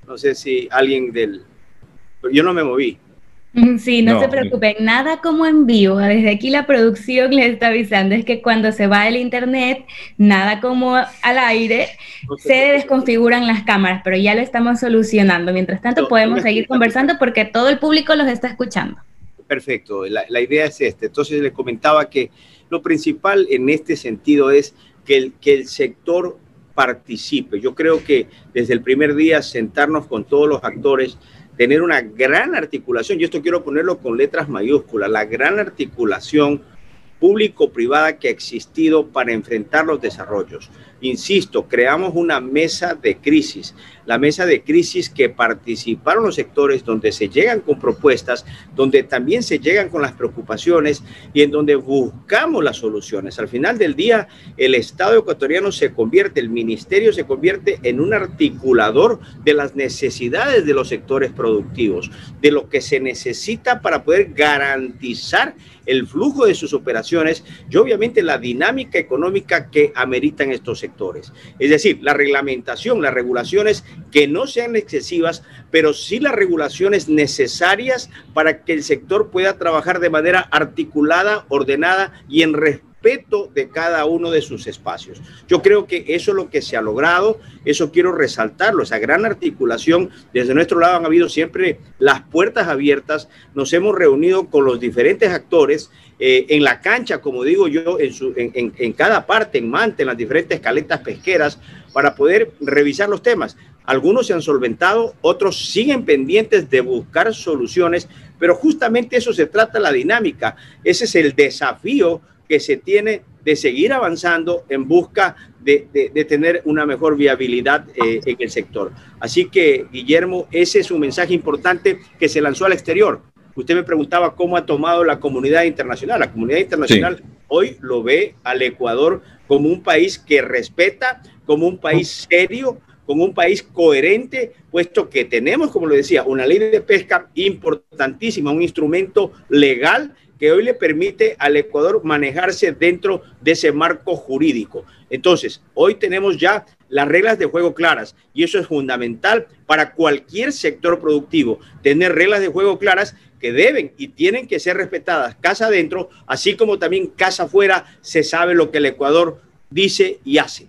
no sé si alguien del... Yo no me moví. Mm, sí, no, se preocupen, nada como en vivo. Desde aquí la producción les está avisando, es que cuando se va el internet, nada como al aire, se desconfiguran las cámaras, pero ya lo estamos solucionando. Mientras tanto, podemos seguir conversando porque todo el público los está escuchando. Perfecto, la, idea es esta. Entonces les comentaba que lo principal en este sentido es que el, que el sector participe. Yo creo que desde el primer día sentarnos con todos los actores, tener una gran articulación, y esto quiero ponerlo con letras mayúsculas, la gran articulación público-privada que ha existido para enfrentar los desarrollos. Insisto, creamos una mesa de crisis, la mesa de crisis que participaron los sectores donde se llegan con propuestas, donde también se llegan con las preocupaciones y en donde buscamos las soluciones. Al final del día, el Estado ecuatoriano se convierte, el ministerio se convierte en un articulador de las necesidades de los sectores productivos, de lo que se necesita para poder garantizar el flujo de sus operaciones y obviamente la dinámica económica que ameritan estos sectores. Es decir, la reglamentación, las regulaciones que no sean excesivas, pero sí las regulaciones necesarias para que el sector pueda trabajar de manera articulada, ordenada y en respeto de cada uno de sus espacios. Yo creo que eso es lo que se ha logrado, eso quiero resaltarlo, esa gran articulación. Desde nuestro lado han habido siempre las puertas abiertas, nos hemos reunido con los diferentes actores eh, en la cancha, como digo yo, en, su, cada parte, en Mante, en las diferentes caletas pesqueras, para poder revisar los temas. Algunos se han solventado, otros siguen pendientes de buscar soluciones, pero justamente eso se trata la dinámica. Ese es el desafío que se tiene de seguir avanzando en busca de, de, tener una mejor viabilidad eh, en el sector. Así que, Guillermo, ese es un mensaje importante que se lanzó al exterior. Usted me preguntaba cómo ha tomado la comunidad internacional. La comunidad internacional hoy lo ve al Ecuador como un país que respeta, como un país serio, como un país coherente, puesto que tenemos, como lo decía, una ley de pesca importantísima, un instrumento legal que hoy le permite al Ecuador manejarse dentro de ese marco jurídico. Entonces, hoy tenemos ya las reglas de juego claras y eso es fundamental para cualquier sector productivo, tener reglas de juego claras que deben y tienen que ser respetadas casa adentro, así como también casa afuera, se sabe lo que el Ecuador dice y hace.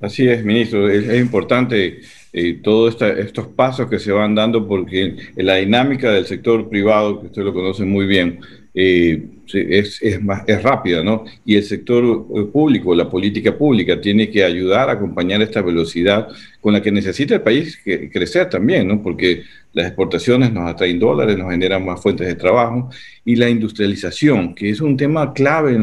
Así es, ministro. Es, importante eh, todos estos pasos que se van dando porque la dinámica del sector privado, que usted lo conoce muy bien, eh, es, es, más, es rápida, ¿no? Y el sector eh, público, la política pública, tiene que ayudar a acompañar esta velocidad con la que necesita el país crecer también, ¿no? Porque las exportaciones nos atraen dólares, nos generan más fuentes de trabajo y la industrialización, que es un tema clave,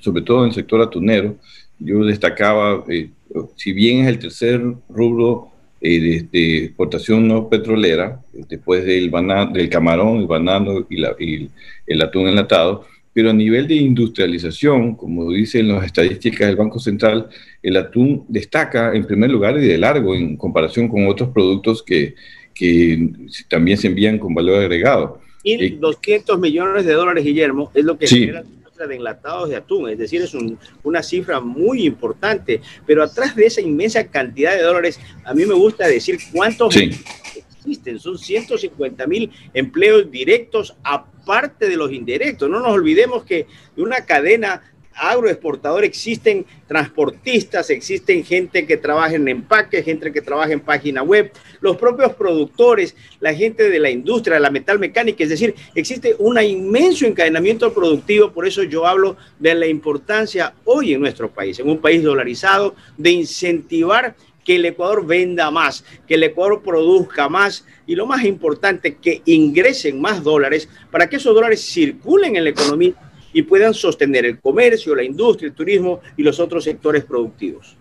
sobre todo en el sector atunero. Yo destacaba, eh, si bien es el tercer rubro de, exportación no petrolera, después del, del camarón, el banano y, la, y el atún enlatado, pero a nivel de industrialización, como dicen las estadísticas del Banco Central, el atún destaca en primer lugar y de largo en comparación con otros productos que, que también se envían con valor agregado. Y 200 millones de dólares, Guillermo, es lo que genera de enlatados de atún, es decir, es una cifra muy importante, pero atrás de esa inmensa cantidad de dólares, a mí me gusta decir cuántos existen, son 150 mil empleos directos aparte de los indirectos, no nos olvidemos que una cadena agroexportador existen transportistas, existen gente que trabaja en empaque, gente que trabaja en página web, los propios productores, la gente de la industria, de la metal mecánica, es decir, existe un inmenso encadenamiento productivo, por eso yo hablo de la importancia hoy en nuestro país, en un país dolarizado, de incentivar que el Ecuador venda más, que el Ecuador produzca más y lo más importante, que ingresen más dólares para que esos dólares circulen en la economía y puedan sostener el comercio, la industria, el turismo y los otros sectores productivos.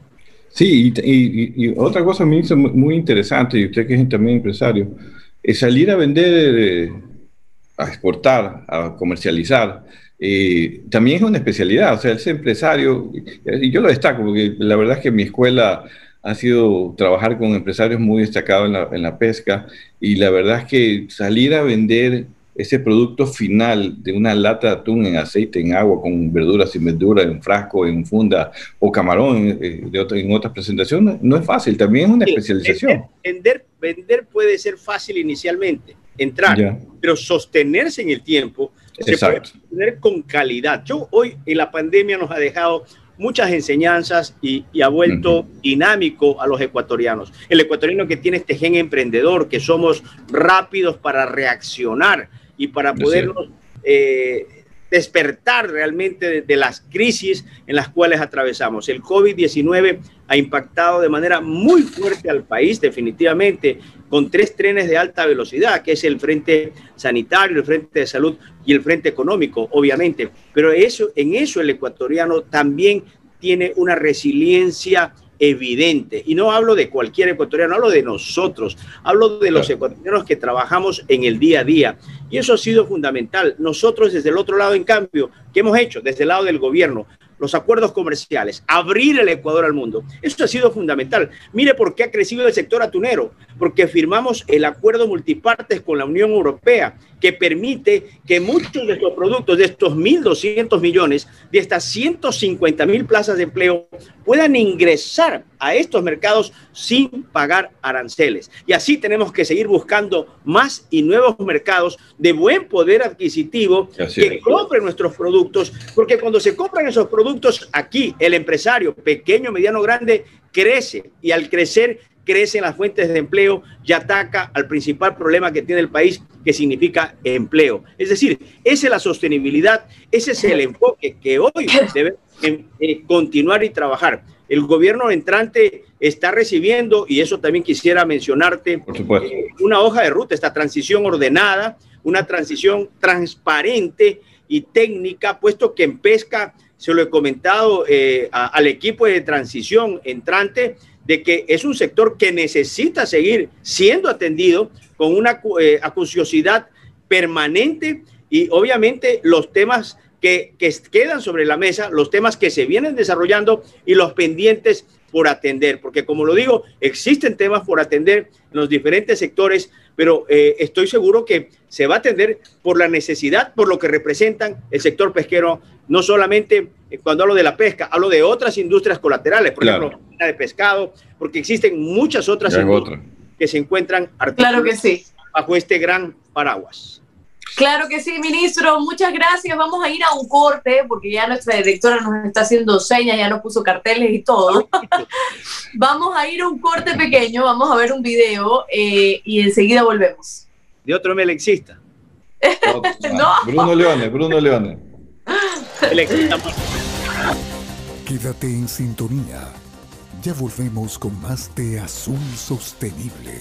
Sí, y, otra cosa hizo muy interesante, y usted que es también empresario, es salir a vender, eh, a exportar, a comercializar. Eh, también es una especialidad, o sea, el ser empresario, y yo lo destaco porque la verdad es que mi escuela ha sido trabajar con empresarios muy destacados en la, en la pesca y la verdad es que salir a vender ese producto final de una lata de atún en aceite, en agua, con verduras sin verduras, en frasco, en funda o camarón eh, de en otras presentaciones, no es fácil, también es una especialización. Vender, vender puede ser fácil inicialmente, entrar, pero sostenerse en el tiempo, se puede sostener con calidad. Yo hoy en la pandemia nos ha dejado muchas enseñanzas y, ha vuelto dinámico a los ecuatorianos. El ecuatoriano que tiene este gen emprendedor, que somos rápidos para reaccionar, y para podernos eh, despertar realmente de, las crisis en las cuales atravesamos. El COVID-19 ha impactado de manera muy fuerte al país, definitivamente, con tres trenes de alta velocidad, que es el frente sanitario, el frente de salud y el frente económico, obviamente. Pero eso, en eso el ecuatoriano también tiene una resiliencia evidente. Y no hablo de cualquier ecuatoriano, hablo de nosotros, hablo de los ecuatorianos que trabajamos en el día a día. Y eso ha sido fundamental. Nosotros desde el otro lado, en cambio, ¿qué hemos hecho? Desde el lado del gobierno, los acuerdos comerciales, abrir el Ecuador al mundo. Eso ha sido fundamental. Mire por qué ha crecido el sector atunero, porque firmamos el acuerdo multipartes con la Unión Europea, que permite que muchos de estos productos, de estos 1.200 millones, de estas 150 mil plazas de empleo, puedan ingresar a estos mercados sin pagar aranceles. Y así tenemos que seguir buscando más y nuevos mercados de buen poder adquisitivo que compren nuestros productos, porque cuando se compran esos productos aquí, el empresario pequeño, mediano, grande, crece y al crecer crecen las fuentes de empleo y ataca al principal problema que tiene el país, que significa empleo. Es decir, esa es la sostenibilidad, ese es el enfoque que hoy [coughs] debe eh, continuar y trabajar. El gobierno entrante está recibiendo, y eso también quisiera mencionarte, eh, una hoja de ruta, esta transición ordenada, una transición transparente y técnica, puesto que en pesca, se lo he comentado eh, al equipo de transición entrante, de que es un sector que necesita seguir siendo atendido con una eh, acuciosidad permanente y obviamente los temas que, que quedan sobre la mesa, los temas que se vienen desarrollando y los pendientes por atender, porque como lo digo, existen temas por atender en los diferentes sectores, pero eh, estoy seguro que se va a atender por la necesidad, por lo que representan el sector pesquero, no solamente eh, cuando hablo de la pesca, hablo de otras industrias colaterales, por ejemplo, de pescado, porque existen muchas otras industrias que se encuentran claro que sí. bajo este gran paraguas. Claro que sí, ministro. Muchas gracias. Vamos a ir a un corte porque ya nuestra directora nos está haciendo señas, ya nos puso carteles y todo. [laughs] vamos a ir a un corte pequeño, vamos a ver un video eh, y enseguida volvemos. De otro melexista. [laughs] no. Bruno Leone, Bruno Leone. Quédate en sintonía. Ya volvemos con más de Azul Sostenible.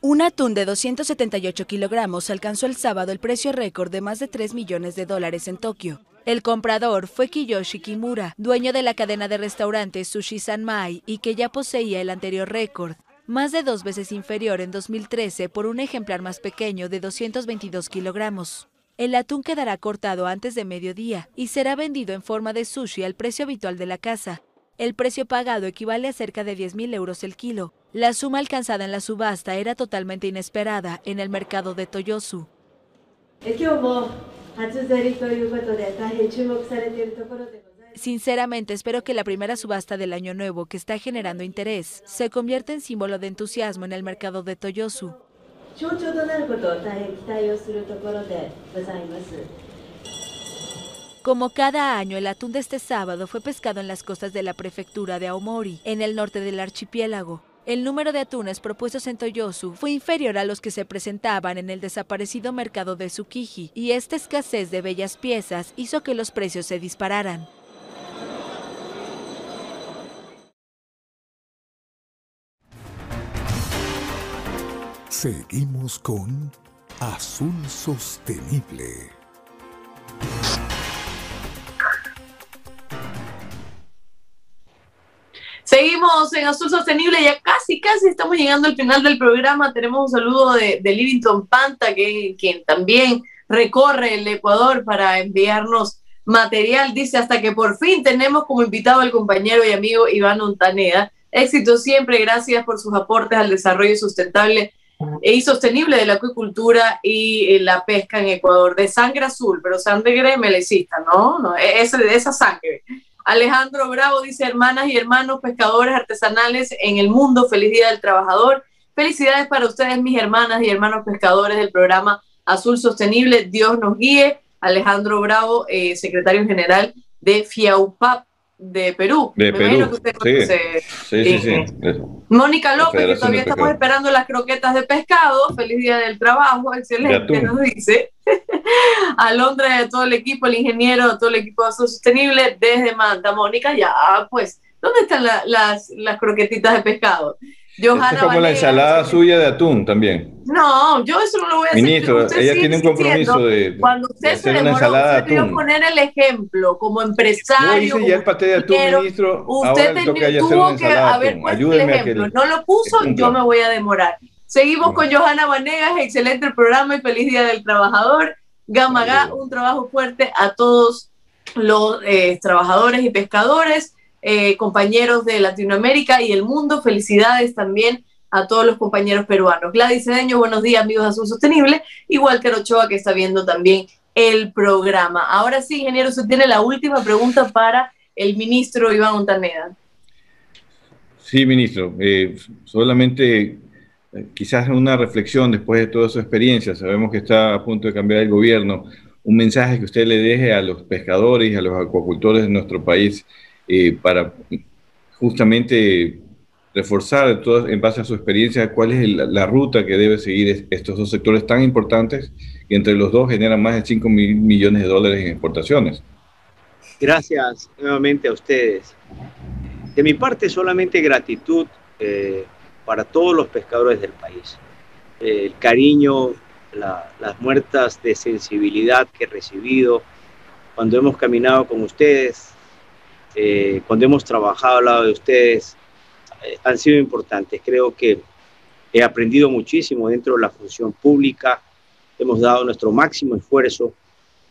Un atún de 278 kilogramos alcanzó el sábado el precio récord de más de 3 millones de dólares en Tokio. El comprador fue Kiyoshi Kimura, dueño de la cadena de restaurantes Sushi Sanmai y que ya poseía el anterior récord, más de dos veces inferior en 2013 por un ejemplar más pequeño de 222 kilogramos. El atún quedará cortado antes de mediodía y será vendido en forma de sushi al precio habitual de la casa, el precio pagado equivale a cerca de 10.000 euros el kilo. La suma alcanzada en la subasta era totalmente inesperada en el mercado de Toyosu. Sinceramente espero que la primera subasta del año nuevo que está generando interés se convierta en símbolo de entusiasmo en el mercado de Toyosu. Como cada año, el atún de este sábado fue pescado en las costas de la prefectura de Aomori, en el norte del archipiélago. El número de atunes propuestos en Toyosu fue inferior a los que se presentaban en el desaparecido mercado de Tsukiji, y esta escasez de bellas piezas hizo que los precios se dispararan. Seguimos con Azul Sostenible. Seguimos en Azul Sostenible, ya casi, casi estamos llegando al final del programa. Tenemos un saludo de, de Livington Panta, que, quien también recorre el Ecuador para enviarnos material. Dice, hasta que por fin tenemos como invitado al compañero y amigo Iván Ontaneda. Éxito siempre, gracias por sus aportes al desarrollo sustentable y sostenible de la acuicultura y eh, la pesca en Ecuador. De sangre azul, pero sangre melecista, ¿no? no e, es de esa sangre. Alejandro Bravo dice, hermanas y hermanos pescadores artesanales en el mundo, feliz día del trabajador. Felicidades para ustedes, mis hermanas y hermanos pescadores del programa Azul Sostenible. Dios nos guíe. Alejandro Bravo, eh, secretario general de FIAUPAP, de Perú. De Perú. sí. Sí, sí, Mónica López, que todavía estamos esperando las croquetas de pescado. Feliz día del trabajo, excelente, nos dice. [laughs] Alondra de todo el equipo, el ingeniero, todo el equipo de Sostenible, desde Manta. Mónica, ya, pues, ¿dónde están las, las croquetitas de pescado? Es como la ensalada suya de atún también. No, yo eso no lo voy a hacer. Ministro, ella tiene un compromiso de, Cuando usted se demoró, usted de poner el ejemplo como empresario. Yo hice ya el paté de atún, ministro. Usted tuvo que haber puesto el ejemplo. No lo puso, yo me voy a demorar. Seguimos con Johanna Vanegas, excelente el programa y feliz Día del Trabajador. Gamaga, un trabajo fuerte a todos los eh, trabajadores y pescadores. Eh, compañeros de Latinoamérica y el mundo. Felicidades también a todos los compañeros peruanos. Gladys Cedeño, buenos días, amigos de Azul Sostenible. Y Walter Ochoa, que está viendo también el programa. Ahora sí, ingeniero, usted tiene la última pregunta para el ministro Iván Montaneda. Sí, ministro. Eh, solamente eh, quizás una reflexión después de toda su experiencia. Sabemos que está a punto de cambiar el gobierno. Un mensaje que usted le deje a los pescadores y a los acuacultores de nuestro país eh, para justamente reforzar en base a su experiencia cuál es la ruta que debe seguir estos dos sectores tan importantes que entre los dos generan más de 5 mil millones de dólares en exportaciones. Gracias nuevamente a ustedes. De mi parte solamente gratitud eh, para todos los pescadores del país. el cariño, las muertas de sensibilidad que he recibido cuando hemos caminado con ustedes, cuando hemos trabajado al lado de ustedes, eh, han sido importantes. Creo que He aprendido muchísimo dentro de la función pública. Hemos dado nuestro máximo esfuerzo.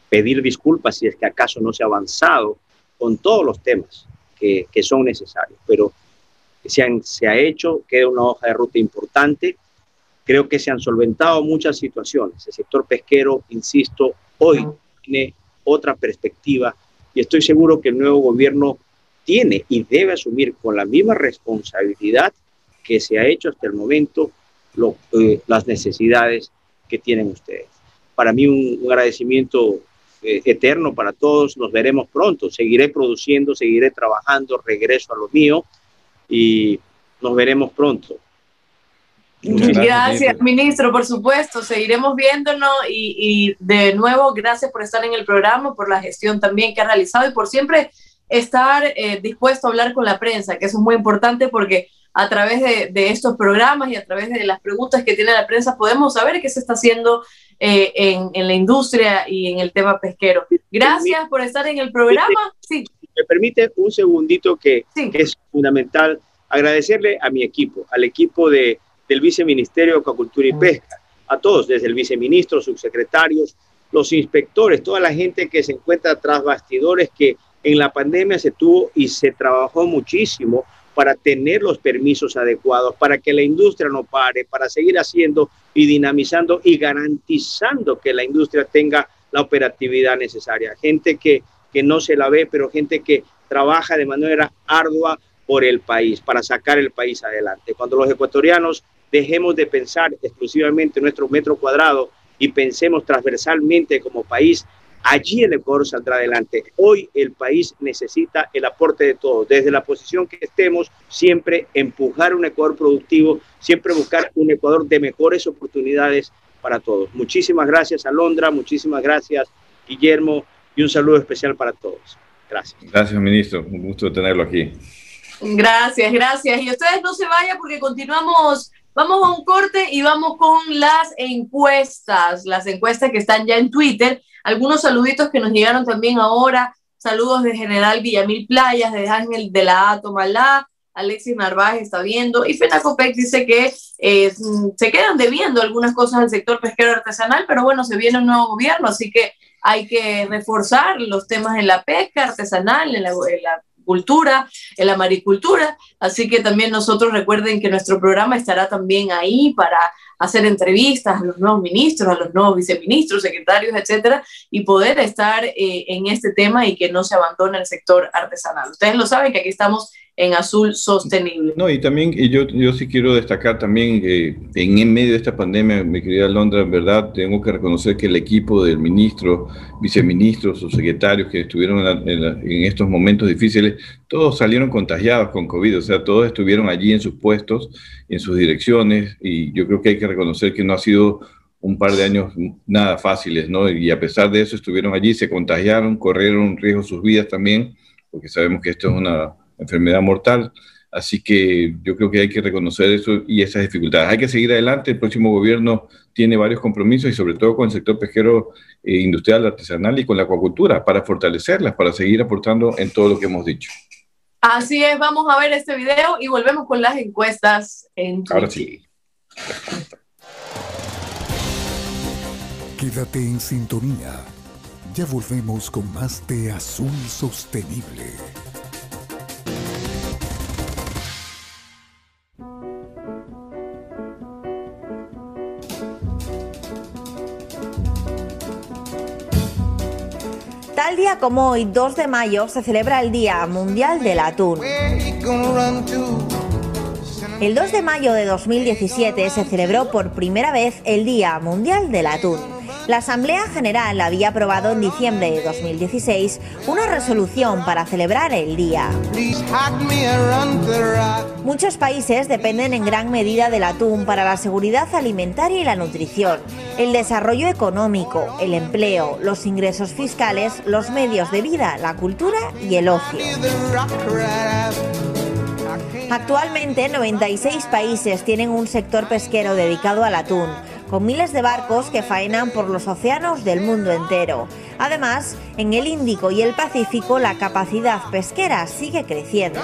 Pedir disculpas si es que acaso no se ha avanzado con todos los temas que, que son necesarios. Pero se, han, se ha hecho, queda una hoja de ruta importante. Creo que se han solventado muchas situaciones. El sector pesquero, insisto, hoy tiene otra perspectiva y estoy seguro que el nuevo gobierno tiene y debe asumir con la misma responsabilidad que se ha hecho hasta el momento eh, las necesidades que tienen ustedes. Para mí un, agradecimiento eh, eterno para todos, nos veremos pronto, seguiré produciendo, seguiré trabajando, regreso a lo mío y nos veremos pronto. Gracias, ministro. por supuesto, seguiremos viéndonos y, y, de nuevo, gracias por estar en el programa, por la gestión también que ha realizado y por siempre estar eh, dispuesto a hablar con la prensa, que eso es muy importante porque a través de, de, estos programas y a través de las preguntas que tiene la prensa podemos saber qué se está haciendo eh, en, en, la industria y en el tema pesquero. Gracias por estar en el programa. Sí. Me permite un segundito que, que es fundamental agradecerle a mi equipo, al equipo de del Viceministerio de Acuacultura y Pesca, a todos, desde el viceministro, subsecretarios, los inspectores, toda la gente que se encuentra tras bastidores, que en la pandemia se tuvo y se trabajó muchísimo para tener los permisos adecuados, para que la industria no pare, para seguir haciendo y dinamizando y garantizando que la industria tenga la operatividad necesaria. Gente que, que no se la ve, pero gente que trabaja de manera ardua por el país, para sacar el país adelante. Cuando los ecuatorianos dejemos de pensar exclusivamente en nuestro metro cuadrado y pensemos transversalmente como país, allí el Ecuador saldrá adelante. Hoy el país necesita el aporte de todos, desde la posición que estemos, siempre empujar un Ecuador productivo, siempre buscar un Ecuador de mejores oportunidades para todos. Muchísimas gracias, Alondra, muchísimas gracias, Guillermo, y un saludo especial para todos. Gracias. Gracias, ministro. Un gusto tenerlo aquí. Gracias, gracias. Y ustedes no se vayan porque continuamos Vamos a un corte y vamos con las encuestas, las encuestas que están ya en Twitter. Algunos saluditos que nos llegaron también ahora. Saludos de General Villamil Playas, de Ángel de la A, Tomalá, Alexis Narváez está viendo. Y Fenacopec dice que eh, se quedan debiendo algunas cosas al sector pesquero artesanal, pero bueno, se viene un nuevo gobierno, así que hay que reforzar los temas en la pesca artesanal, en la cultura, en la maricultura. Así que también nosotros recuerden que nuestro programa estará también ahí para hacer entrevistas a los nuevos ministros, a los nuevos viceministros, secretarios, etcétera, y poder estar eh, en este tema y que no se abandone el sector artesanal. Ustedes lo saben que aquí estamos en azul sostenible. No, y también y yo, yo sí quiero destacar también que en, medio de esta pandemia, mi querida Londra, en verdad tengo que reconocer que el equipo del ministro, viceministros, sus secretarios que estuvieron en, en, estos momentos difíciles, todos salieron contagiados con COVID, o sea, todos estuvieron allí en sus puestos, en sus direcciones, y yo creo que hay que reconocer que no ha sido un par de años nada fáciles, ¿no? Y a pesar de eso estuvieron allí, se contagiaron, corrieron riesgo sus vidas también, porque sabemos que esto es una enfermedad mortal. Así que yo creo que hay que reconocer eso y esas dificultades. Hay que seguir adelante. El próximo gobierno tiene varios compromisos y sobre todo con el sector pesquero eh, industrial, artesanal y con la acuacultura para fortalecerlas, para seguir aportando en todo lo que hemos dicho. Así es, vamos a ver este video y volvemos con las encuestas en Ahora sí. Quédate en sintonía. Ya volvemos con más de Azul Sostenible. Como hoy, 2 de mayo, se celebra el Día Mundial del Atún. El 2 de mayo de 2017 se celebró por primera vez el Día Mundial del Atún. La Asamblea General había aprobado en diciembre de 2016 una resolución para celebrar el día. Muchos países dependen en gran medida del atún para la seguridad alimentaria y la nutrición, el desarrollo económico, el empleo, los ingresos fiscales, los medios de vida, la cultura y el ocio. Actualmente 96 países tienen un sector pesquero dedicado al atún con miles de barcos que faenan por los océanos del mundo entero. Además, en el Índico y el Pacífico la capacidad pesquera sigue creciendo.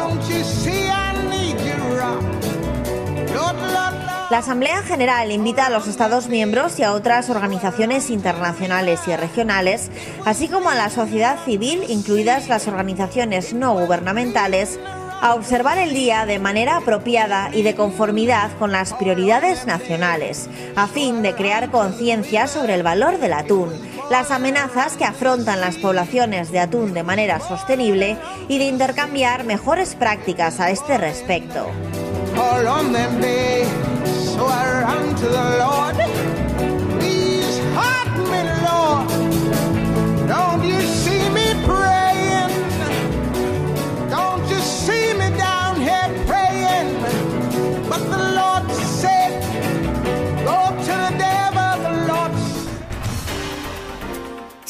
La Asamblea General invita a los Estados miembros y a otras organizaciones internacionales y regionales, así como a la sociedad civil, incluidas las organizaciones no gubernamentales, a observar el día de manera apropiada y de conformidad con las prioridades nacionales, a fin de crear conciencia sobre el valor del atún, las amenazas que afrontan las poblaciones de atún de manera sostenible y de intercambiar mejores prácticas a este respecto.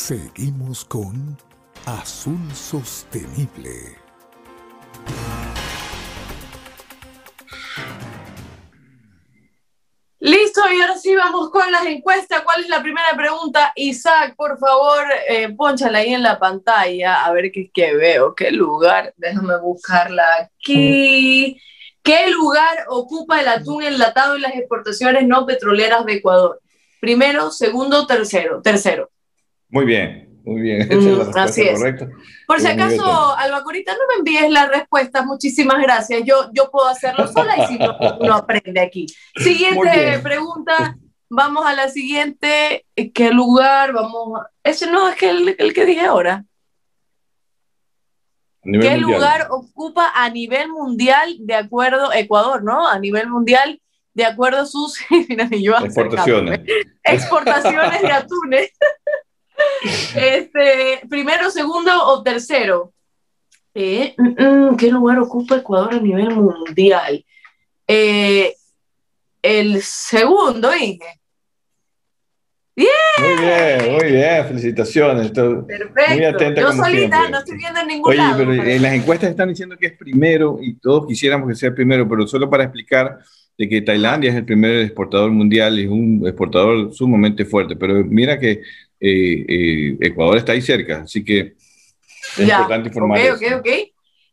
Seguimos con Azul Sostenible. Listo, y ahora sí vamos con las encuestas. ¿Cuál es la primera pregunta? Isaac, por favor, eh, ponchala ahí en la pantalla, a ver qué, qué veo, qué lugar, déjame buscarla aquí. ¿Qué lugar ocupa el atún enlatado en las exportaciones no petroleras de Ecuador? Primero, segundo, tercero. Tercero. Muy bien. Muy bien, [laughs] esa es la mm, respuesta correcta. Por si acaso, Albacorita, no me envíes la respuesta, muchísimas gracias. Yo, yo puedo hacerlo sola y si no, uno aprende aquí. [laughs] Siguiente pregunta, vamos a la siguiente. ¿Qué lugar? Vamos, ese no es que el, el que dije ahora. ¿Qué lugar ocupa a nivel mundial de acuerdo, Ecuador, ¿no? A nivel mundial de acuerdo a sus [laughs] exportaciones. Exportaciones de atunes. [laughs] Este, primero, segundo o tercero. Eh, mm, mm, ¿Qué lugar ocupa Ecuador a nivel mundial? Eh, el segundo, Inge. Bien. Muy bien, muy bien, felicitaciones. Perfecto. Muy atenta Yo solita no estoy viendo en ningún Oye, pero en las encuestas están diciendo que es primero y todos quisiéramos que sea primero, pero solo para explicar de que Tailandia es el primer exportador mundial y es un exportador sumamente fuerte, pero mira que eh, eh, Ecuador está ahí cerca, así que es importante informar. Ok, ok, ok.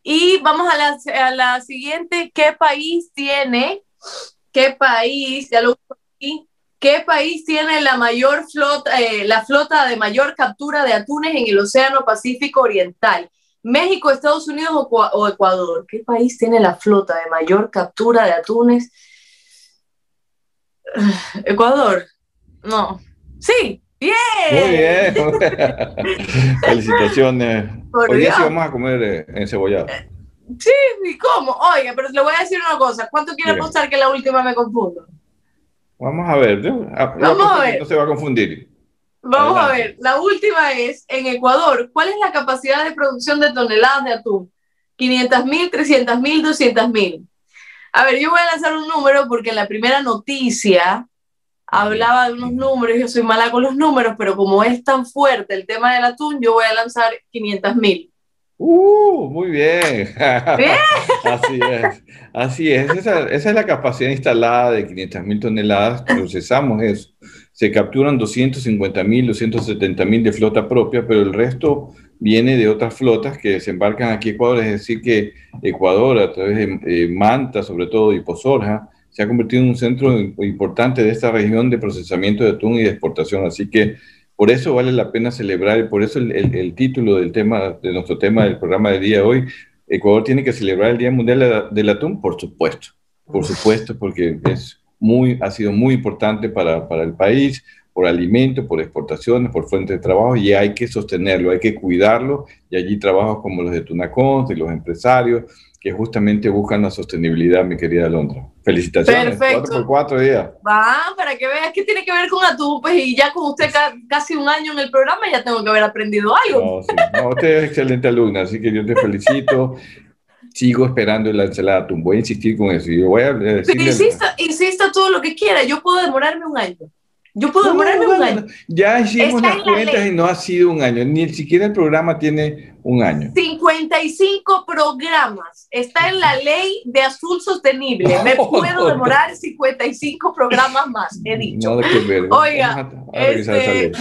Y vamos a la, a la, siguiente, ¿qué país tiene, qué país, ya lo qué país tiene la mayor flota, eh, la flota de mayor captura de atunes en el Océano Pacífico Oriental? México, Estados Unidos o, Ecuador. ¿Qué país tiene la flota de mayor captura de atunes? [sighs] Ecuador. No. Sí, ¡Bien! Muy bien. [laughs] Felicitaciones. Hoy día sí vamos a comer eh, encebollado. Sí, ¿y cómo? Oiga, pero le voy a decir una cosa. ¿Cuánto quiere apostar que la última me confundo? Vamos a ver. Vamos a ver. No se va a confundir. Vamos a ver. La última es, en Ecuador, ¿cuál es la capacidad de producción de toneladas de atún? 500 mil, 300 mil, 200 mil. A ver, yo voy a lanzar un número porque en la primera noticia hablaba de unos números, yo soy mala con los números, pero como es tan fuerte el tema del atún, yo voy a lanzar 500 mil. ¡Uh! Muy bien. [laughs] así es. Así es. Esa, esa, es la capacidad instalada de 500 mil toneladas. Procesamos eso. Se capturan 250 mil, 270 mil de flota propia, pero el resto viene de otras flotas que desembarcan aquí en Ecuador. Es decir, que Ecuador, a través de eh, Manta, sobre todo, y Pozorja, se ha convertido en un centro importante de esta región de procesamiento de atún y de exportación. Así que por eso vale la pena celebrar, y por eso el, título del tema, de nuestro tema del programa del día de hoy, Ecuador tiene que celebrar el Día Mundial del Atún, por supuesto, por supuesto, porque es muy, ha sido muy importante para, para el país, por alimento, por exportaciones, por fuente de trabajo, y hay que sostenerlo, hay que cuidarlo, y allí trabajos como los de Tunacón, de los empresarios, que justamente buscan la sostenibilidad, mi querida Londra. Felicitaciones. Perfecto. Cuatro por cuatro días. Va, para que veas que tiene que ver con atún, pues, y ya con usted casi un año en el programa ya tengo que haber aprendido algo. No, sí. no usted es excelente alumna, así que yo te felicito. Sigo esperando la ensalada atún. Voy a insistir con eso. Yo voy a insista, insista todo lo que quiera. Yo puedo demorarme un año. Yo puedo demorarme un año. Ya hicimos las cuentas y no ha sido un año, ni siquiera el programa tiene un año. 55 programas. Está en la ley de azul sostenible. Me [laughs] puedo demorar 55 programas más, he dicho. Nada que ver. Oiga, este,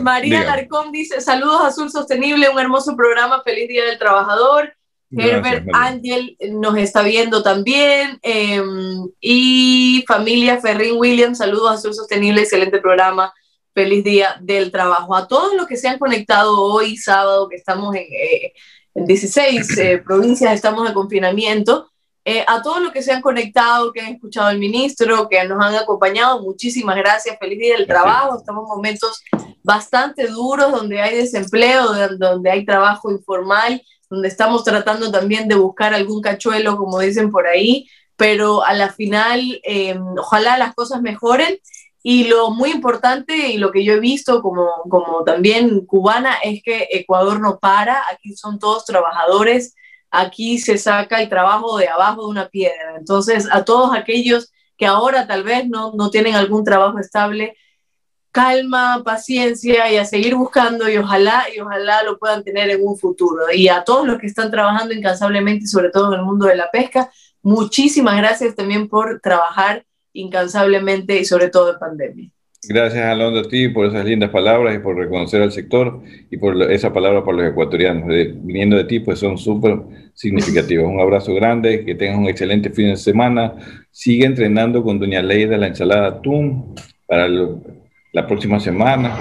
María Larcón dice, saludos Azul Sostenible, un hermoso programa, feliz Día del Trabajador. Herbert Ángel nos está viendo también. Em, y familia Ferrín Williams, saludos a Sur Sostenible, excelente programa. Feliz día del trabajo. A todos los que se han conectado hoy, sábado, que estamos en, 16 eh, eh, [laughs] provincias, estamos de confinamiento. Eh, a todos los que se han conectado, que han escuchado al ministro, que nos han acompañado, muchísimas gracias. Feliz día del trabajo. Estamos en momentos bastante duros donde hay desempleo, donde hay trabajo informal, donde estamos tratando también de buscar algún cachuelo, como dicen por ahí, pero a la final, em, ojalá las cosas mejoren. Y lo muy importante y lo que yo he visto como, como también cubana es que Ecuador no para, aquí son todos trabajadores aquí se saca el trabajo de abajo de una piedra. Entonces, a todos aquellos que ahora tal vez no, no tienen algún trabajo estable, calma, paciencia y a seguir buscando y ojalá y ojalá lo puedan tener en un futuro. Y a todos los que están trabajando incansablemente, sobre todo en el mundo de la pesca, muchísimas gracias también por trabajar incansablemente y sobre todo en pandemia. Gracias, Alonso, a ti por esas lindas palabras y por reconocer al sector y por esa palabra para los ecuatorianos. viniendo de ti, pues son súper significativos. Un abrazo grande, que tengas un excelente fin de semana. Sigue entrenando con Doña Leida la ensalada atún para la próxima semana.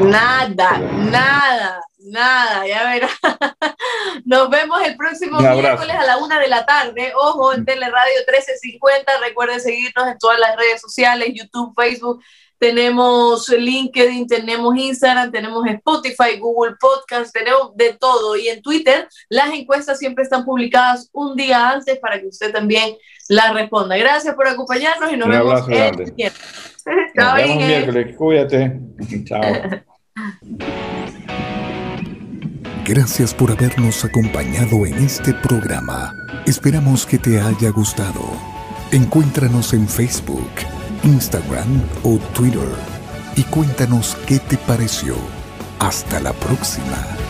Nada, nada, nada, ya verás. [laughs] Nos vemos el próximo miércoles a la una de la tarde. Ojo, en Teleradio 1350. Recuerden seguirnos en todas las redes sociales, YouTube, Facebook tenemos LinkedIn, tenemos Instagram, tenemos Spotify, Google Podcast, tenemos de todo. Y en Twitter las encuestas siempre están publicadas un día antes para que usted también las responda. Gracias por acompañarnos y nos vemos el miércoles. Nos vemos miércoles. Cuídate. [laughs] Chao. Gracias por habernos acompañado en este programa. Esperamos que te haya gustado. Encuéntranos en Facebook Instagram o Twitter y cuéntanos qué te pareció. Hasta la próxima.